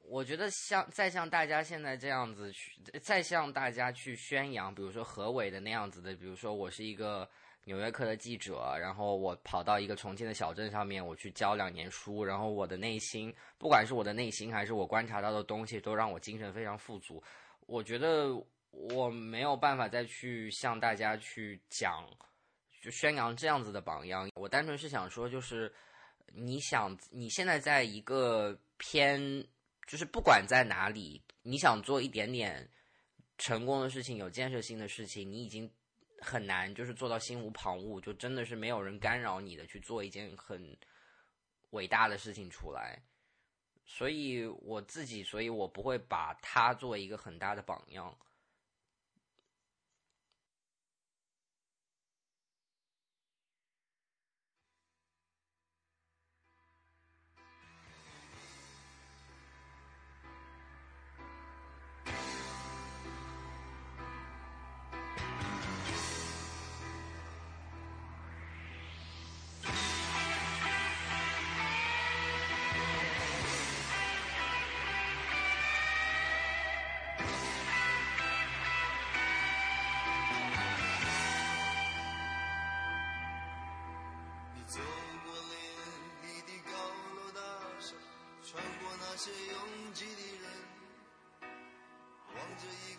我觉得像再像大家现在这样子去，再向大家去宣扬，比如说何伟的那样子的，比如说我是一个纽约客的记者，然后我跑到一个重庆的小镇上面，我去教两年书，然后我的内心，不管是我的内心还是我观察到的东西，都让我精神非常富足。我觉得我没有办法再去向大家去讲。就宣扬这样子的榜样，我单纯是想说，就是你想你现在在一个偏，就是不管在哪里，你想做一点点成功的事情、有建设性的事情，你已经很难，就是做到心无旁骛，就真的是没有人干扰你的去做一件很伟大的事情出来。所以我自己，所以我不会把他作为一个很大的榜样。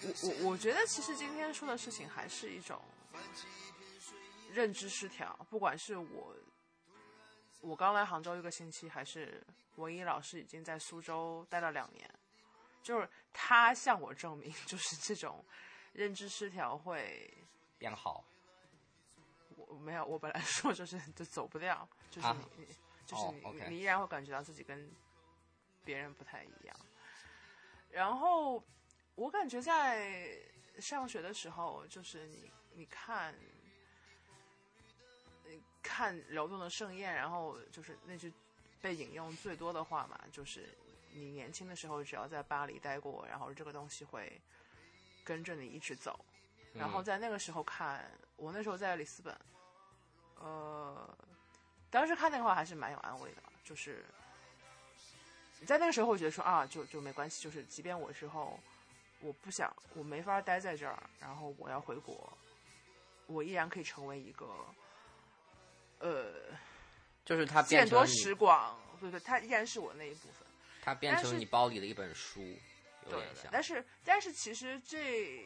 我我我觉得其实今天说的事情还是一种认知失调，不管是我我刚来杭州一个星期，还是文一老师已经在苏州待了两年，就是他向我证明，就是这种认知失调会变好。我没有，我本来说就是就走不掉，就是啊你，你就是哦你、你依然会感觉到自己跟别人不太一样。然后我感觉在上学的时候，就是你你看，你看流动的盛宴，然后就是那句被引用最多的话嘛，就是你年轻的时候只要在巴黎待过，然后这个东西会跟着你一直走。然后嗯在那个时候看，我那时候在里斯本，呃，当时看那个话还是蛮有安慰的，就是在那个时候，我觉得说啊，就就没关系，就是即便我之后我不想，我没法待在这儿，然后我要回国，我依然可以成为一个，呃，就是他变见多，识广，对对，他依然是我那一部分。他变成你包里的一本书，有对点像。但是但是其实这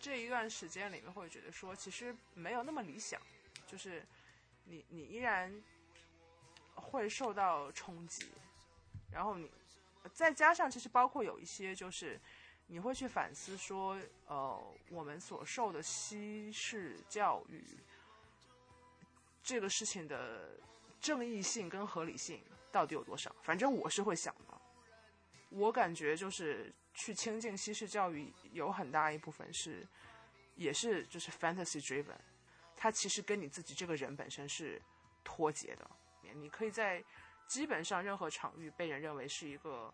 这一段时间里面，会觉得说，其实没有那么理想，就是你你依然会受到冲击，然后你再加上其实包括有一些就是你会去反思说，呃，我们所受的西式教育这个事情的正义性跟合理性到底有多少？反正我是会想的。我感觉就是去亲近西式教育，有很大一部分是，也是就是 fantasy driven，它其实跟你自己这个人本身是脱节的。你可以在基本上任何场域被人认为是一个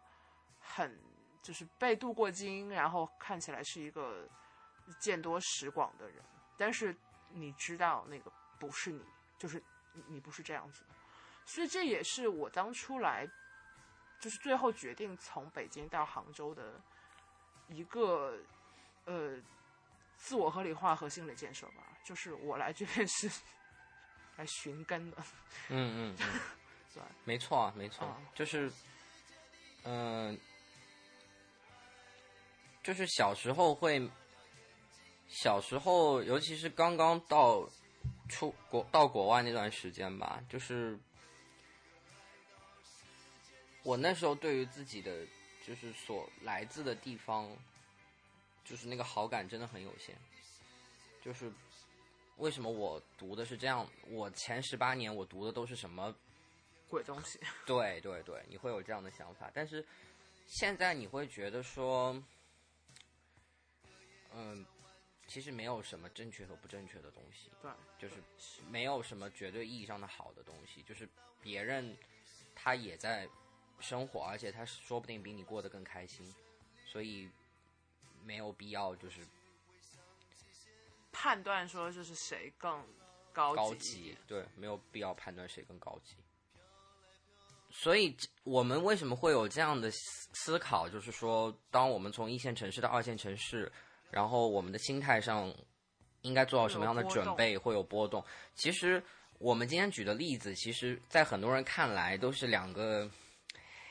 很就是被镀过金，然后看起来是一个见多识广的人，但是你知道那个不是你，就是你不是这样子，所以这也是我当初来就是最后决定从北京到杭州的一个呃自我合理化和心理建设吧。就是我来这边是 来寻根的，嗯嗯，对，没错啊，没错，嗯就是，嗯、就是小时候会，小时候尤其是刚刚到出国到国外那段时间吧，就是我那时候对于自己的就是所来自的地方，就是那个好感真的很有限，就是。为什么我读的是这样？我前十八年我读的都是什么鬼东西。对对对，你会有这样的想法，但是现在你会觉得说，嗯，其实没有什么正确和不正确的东西，对，就是没有什么绝对意义上的好的东西，就是别人他也在生活，而且他说不定比你过得更开心，所以没有必要就是判断说就是谁更高级对，没有必要判断谁更高级。所以，我们为什么会有这样的思思考？就是说，当我们从一线城市到二线城市，然后我们的心态上应该做好什么样的准备，会有波动。其实，我们今天举的例子，其实在很多人看来都是两个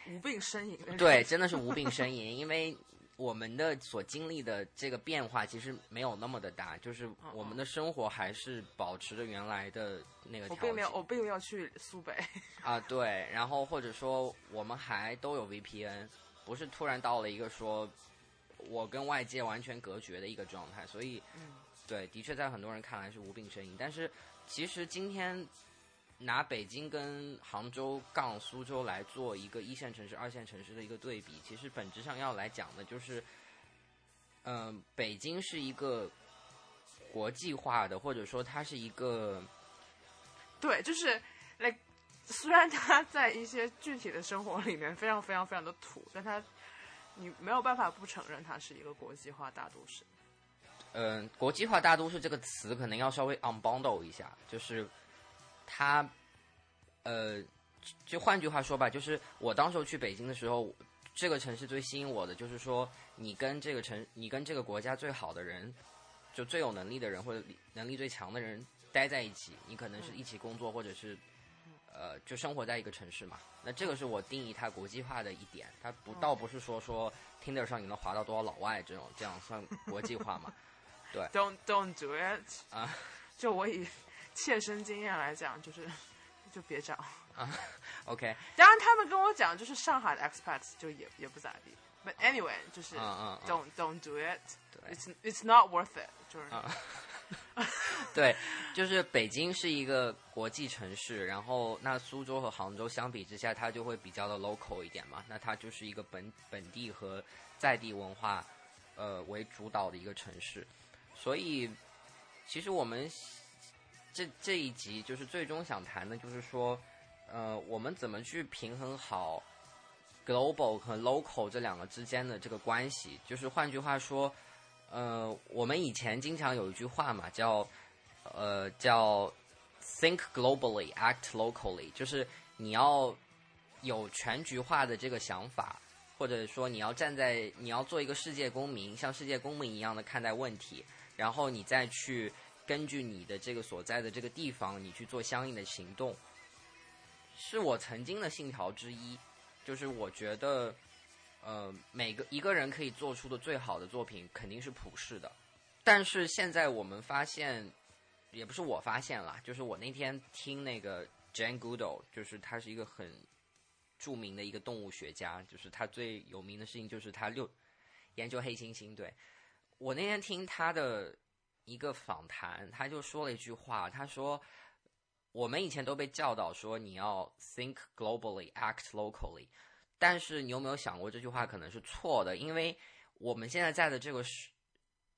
无病呻吟。对，真的是无病呻吟，因为我们的所经历的这个变化其实没有那么的大，就是我们的生活还是保持着原来的那个条我并没有，我并没有去苏北。啊，对，然后或者说我们还都有 VPN，不是突然到了一个说我跟外界完全隔绝的一个状态，所以，对，的确在很多人看来是无病呻吟，但是其实今天拿北京跟杭州杠苏州来做一个一线城市、二线城市的一个对比，其实本质上要来讲的就是，嗯、北京是一个国际化的，或者说它是一个。对，就是，like，虽然它在一些具体的生活里面非常非常非常的土，但它你没有办法不承认它是一个国际化大都市。嗯，国际化大都市这个词可能要稍微 unbundle 一下，就是它，呃，就换句话说吧，就是我当时候去北京的时候，这个城市最吸引我的就是说，你跟这个城，你跟这个国家最好的人，就最有能力的人或者能力最强的人待在一起，你可能是一起工作，或者是呃，就生活在一个城市嘛。那这个是我定义它国际化的一点，它不倒不是说说 Tinder 上你能划到多少老外这种，这样算国际化嘛？对 Don't don't do it 啊！就我以切身经验来讲，就是就别找啊。OK，当然，他们跟我讲，就是上海的 expats 就也也不咋地。But anyway，就是 don't don't do it。It's it's not worth it。就是 对，就是北京是一个国际城市，然后那苏州和杭州相比之下，它就会比较的 local 一点嘛。那它就是一个本本地和在地文化，呃为主导的一个城市。所以，其实我们这这一集就是最终想谈的，就是说，呃，我们怎么去平衡好 global 和 local 这两个之间的这个关系？就是换句话说。呃，我们以前经常有一句话嘛，叫呃叫 think globally, act locally，就是你要有全局化的这个想法，或者说你要站在你要做一个世界公民，像世界公民一样的看待问题，然后你再去根据你的这个所在的这个地方，你去做相应的行动，是我曾经的信条之一，就是我觉得。呃，每个一个人可以做出的最好的作品肯定是普世的，但是现在我们发现，也不是我发现了，就是我那天听那个 Jane Goodall，就是他是一个很著名的一个动物学家，就是他最有名的事情就是他六研究黑猩猩。对我那天听他的一个访谈，他就说了一句话，他说我们以前都被教导说你要 think globally, act locally。但是你有没有想过这句话可能是错的？因为我们现在在的这个世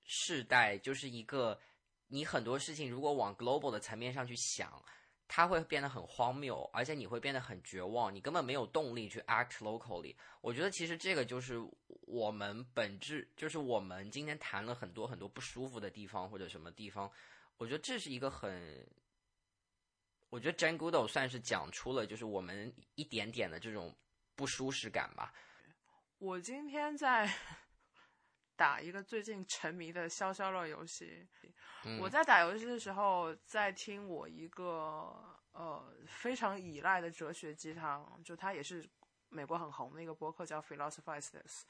世代，就是一个你很多事情如果往 global 的层面上去想，它会变得很荒谬，而且你会变得很绝望，你根本没有动力去 act locally。我觉得其实这个就是我们本质，就是我们今天谈了很多很多不舒服的地方或者什么地方，我觉得这是一个很。我觉得 jane good 豆算是讲出了，就是我们一点点的这种。不舒适感吧。我今天在打一个最近沉迷的消消乐游戏。嗯、我在打游戏的时候，在听我一个呃非常依赖的哲学鸡汤，就他也是美国很红的一个博客，叫 Philosophize This。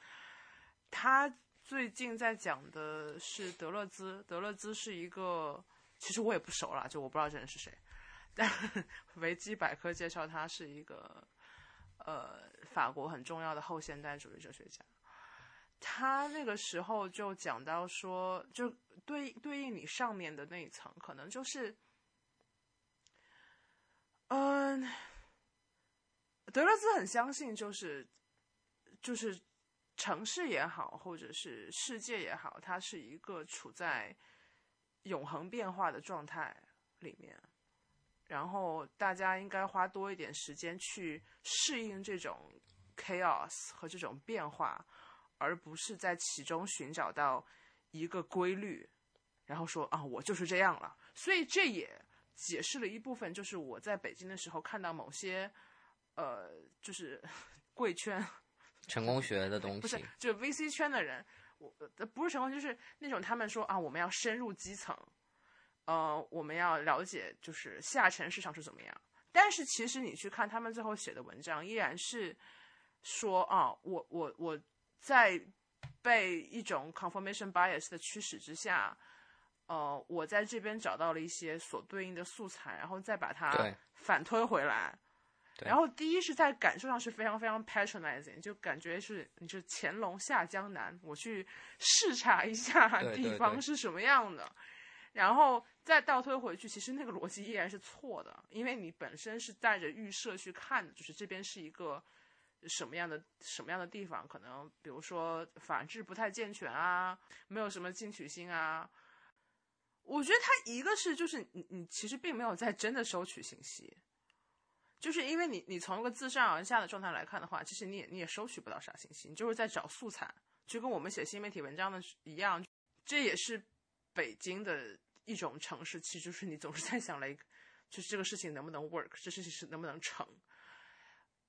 他最近在讲的是德勒兹，德勒兹是一个，其实我也不熟了，就我不知道这人是谁，但维基百科介绍他是一个。呃，法国很重要的后现代主义哲学家，他那个时候就讲到说，就对对应你上面的那一层，可能就是，嗯、德勒兹很相信，就是就是城市也好，或者是世界也好，它是一个处在永恒变化的状态里面。然后大家应该花多一点时间去适应这种 chaos 和这种变化，而不是在其中寻找到一个规律，然后说啊，我就是这样了。所以这也解释了一部分，就是我在北京的时候看到某些呃，就是 贵圈成功学的东西，不是就 VC 圈的人，我不是成功，就是那种他们说啊，我们要深入基层。呃，我们要了解就是下沉市场是怎么样，但是其实你去看他们最后写的文章，依然是说啊，我我我在被一种 confirmation bias 的驱使之下，呃，我在这边找到了一些所对应的素材，然后再把它反推回来。然后第一是在感受上是非常非常 patronizing，就感觉是你是乾隆下江南，我去视察一下地方是什么样的。然后再倒推回去，其实那个逻辑依然是错的，因为你本身是带着预设去看的，就是这边是一个什么样的什么样的地方，可能比如说法治不太健全啊，没有什么进取心啊。我觉得他一个是就是你你其实并没有在真的收取信息，就是因为你你从一个自上而下的状态来看的话，其实你也你也收取不到啥信息，你就是在找素材，就跟我们写新媒体文章的一样，这也是。北京的一种城市，其实就是你总是在想了一个，就是这个事情能不能 work，这事情是能不能成。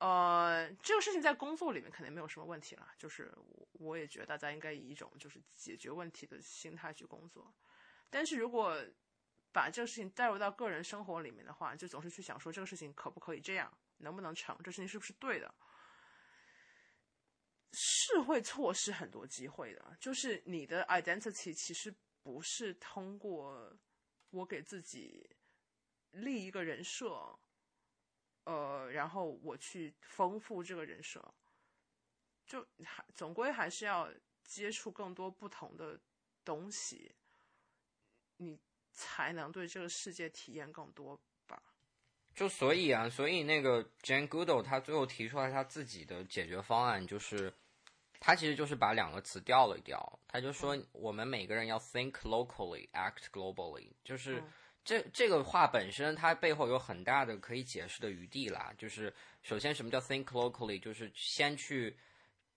呃，这个事情在工作里面肯定没有什么问题了，就是我我也觉得大家应该以一种就是解决问题的心态去工作。但是如果把这个事情带入到个人生活里面的话，就总是去想说这个事情可不可以这样，能不能成，这事情是不是对的，是会错失很多机会的。就是你的 identity 其实不是通过我给自己立一个人设，呃，然后我去丰富这个人设，就还总归还是要接触更多不同的东西，你才能对这个世界体验更多吧。就所以啊，所以那个 Jane Goodall 他最后提出来他自己的解决方案，就是他其实就是把两个词调了一调，他就说我们每个人要 think locally, act globally，就是嗯这这个话本身它背后有很大的可以解释的余地啦。就是首先什么叫 think locally，就是先去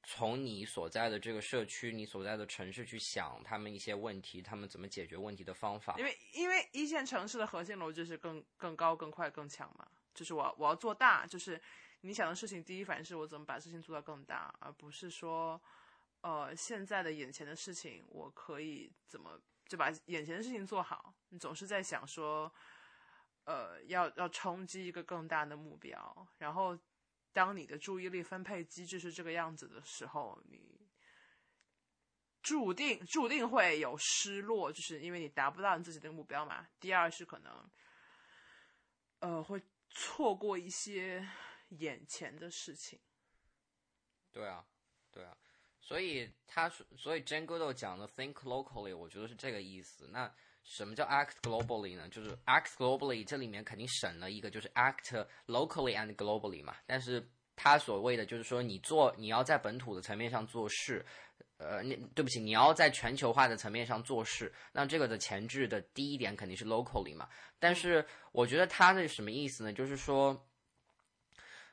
从你所在的这个社区、你所在的城市去想他们一些问题，他们怎么解决问题的方法因。为因为一线城市的核心逻辑是更更高、更快、更强嘛，就是我我要做大，就是你想的事情，第一反应是我怎么把事情做到更大，而不是说，呃，现在的眼前的事情我可以怎么就把眼前的事情做好。你总是在想说，呃，要要冲击一个更大的目标，然后当你的注意力分配机制是这个样子的时候，你注定注定会有失落，就是因为你达不到你自己的目标嘛。第二是可能，呃，会错过一些眼前的事情。对啊，对啊，所以他说，所以 Jane Goodall 讲的 think locally，我觉得是这个意思。那什么叫 act globally 呢？就是 act globally 这里面肯定省了一个，就是 act locally and globally 嘛。但是他所谓的就是说，你做你要在本土的层面上做事，呃，你对不起，你要在全球化的层面上做事，那这个的前置的第一点肯定是 locally 嘛。但是我觉得他的什么意思呢？就是说，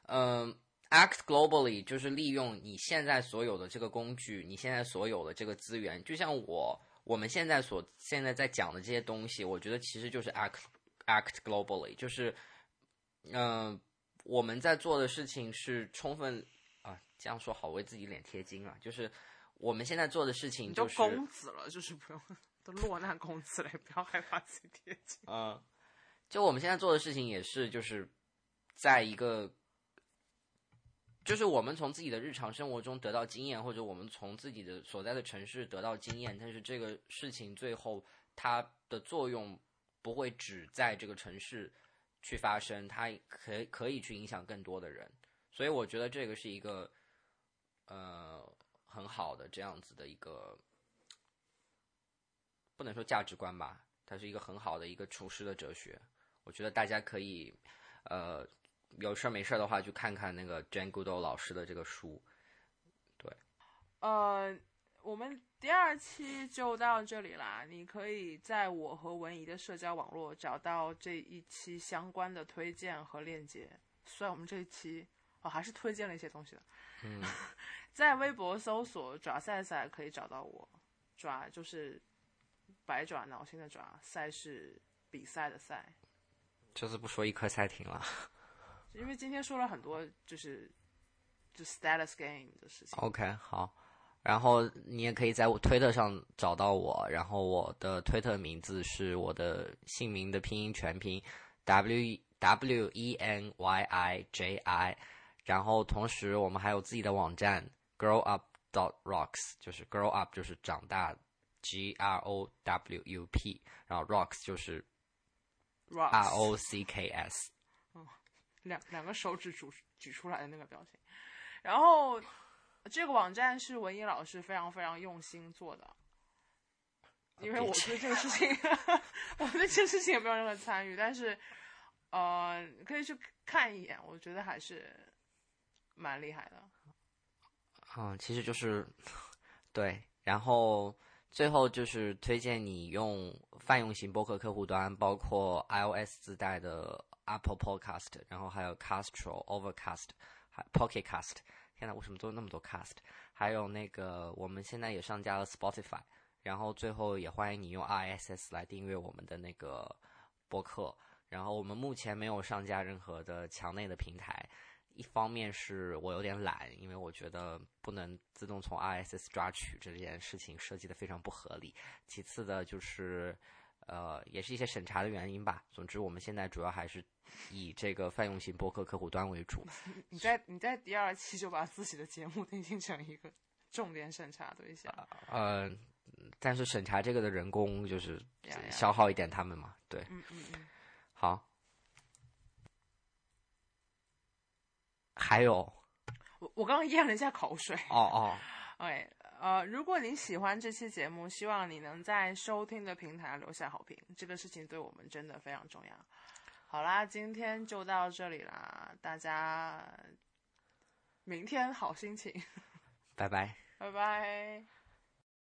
嗯、act globally 就是利用你现在所有的这个工具，你现在所有的这个资源，就像我我们现在所现在在讲的这些东西，我觉得其实就是 act act globally，就是嗯、我们在做的事情是充分啊，这样说好为自己脸贴金啊，就是我们现在做的事情都就是公子了，就是不用都落难公子了，不要害怕自己贴金。嗯，就我们现在做的事情也是，就是在一个，就是我们从自己的日常生活中得到经验，或者我们从自己的所在的城市得到经验，但是这个事情最后它的作用不会只在这个城市去发生，它可以可以去影响更多的人，所以我觉得这个是一个呃很好的这样子的一个。不能说价值观吧，它是一个很好的一个处事的哲学。我觉得大家可以，呃，有事儿没事儿的话，去看看那个 Jane Goodall 老师的这个书。对呃，我们第二期就到这里啦。你可以在我和文怡的社交网络找到这一期相关的推荐和链接。虽然我们这一期哦还是推荐了一些东西的，嗯，在微博搜索“爪赛赛”可以找到我。爪就是百爪挠心的爪，赛是比赛的赛。这次不说一颗赛艇了。因为今天说了很多就是就 status game 的事情。OK，好。然后你也可以在我推特上找到我，然后我的推特名字是我的姓名的拼音全拼 W W E N Y I J I，然后同时我们还有自己的网站 Grow Up dot Rocks，就是 Grow Up 就是长大 G R O W U P，然后 Rocks 就是 R Rocks O C K S。两两个手指举举出来的那个表情。然后这个网站是文艺老师非常非常用心做的，因为我对这个事情 我对这个事情也没有任何参与，但是呃，可以去看一眼，我觉得还是蛮厉害的。嗯，其实就是对，然后最后就是推荐你用泛用型播客客户端，包括 iOS 自带的 Apple Podcast，然后还有 Castro、Overcast、还 Pocket Cast。天呐，为什么都有那么多 Cast？还有那个我们现在也上架了 Spotify，然后最后也欢迎你用 RSS 来订阅我们的那个播客。然后我们目前没有上架任何的墙内的平台，一方面是我有点懒，因为我觉得不能自动从 RSS 抓取这件事情设计的非常不合理。其次的就是，呃，也是一些审查的原因吧。总之，我们现在主要还是以这个泛用型播客客户端为主。你在你在第二期就把自己的节目定性成一个重点审查对象，呃，但是审查这个的人工就是消耗一点他们嘛。对，嗯嗯嗯，好。还有，我我刚刚咽了一下口水。哦哦，哎，呃，如果你喜欢这期节目，希望你能在收听的平台留下好评，这个事情对我们真的非常重要。好啦，今天就到这里啦，大家明天好心情，拜拜。拜拜。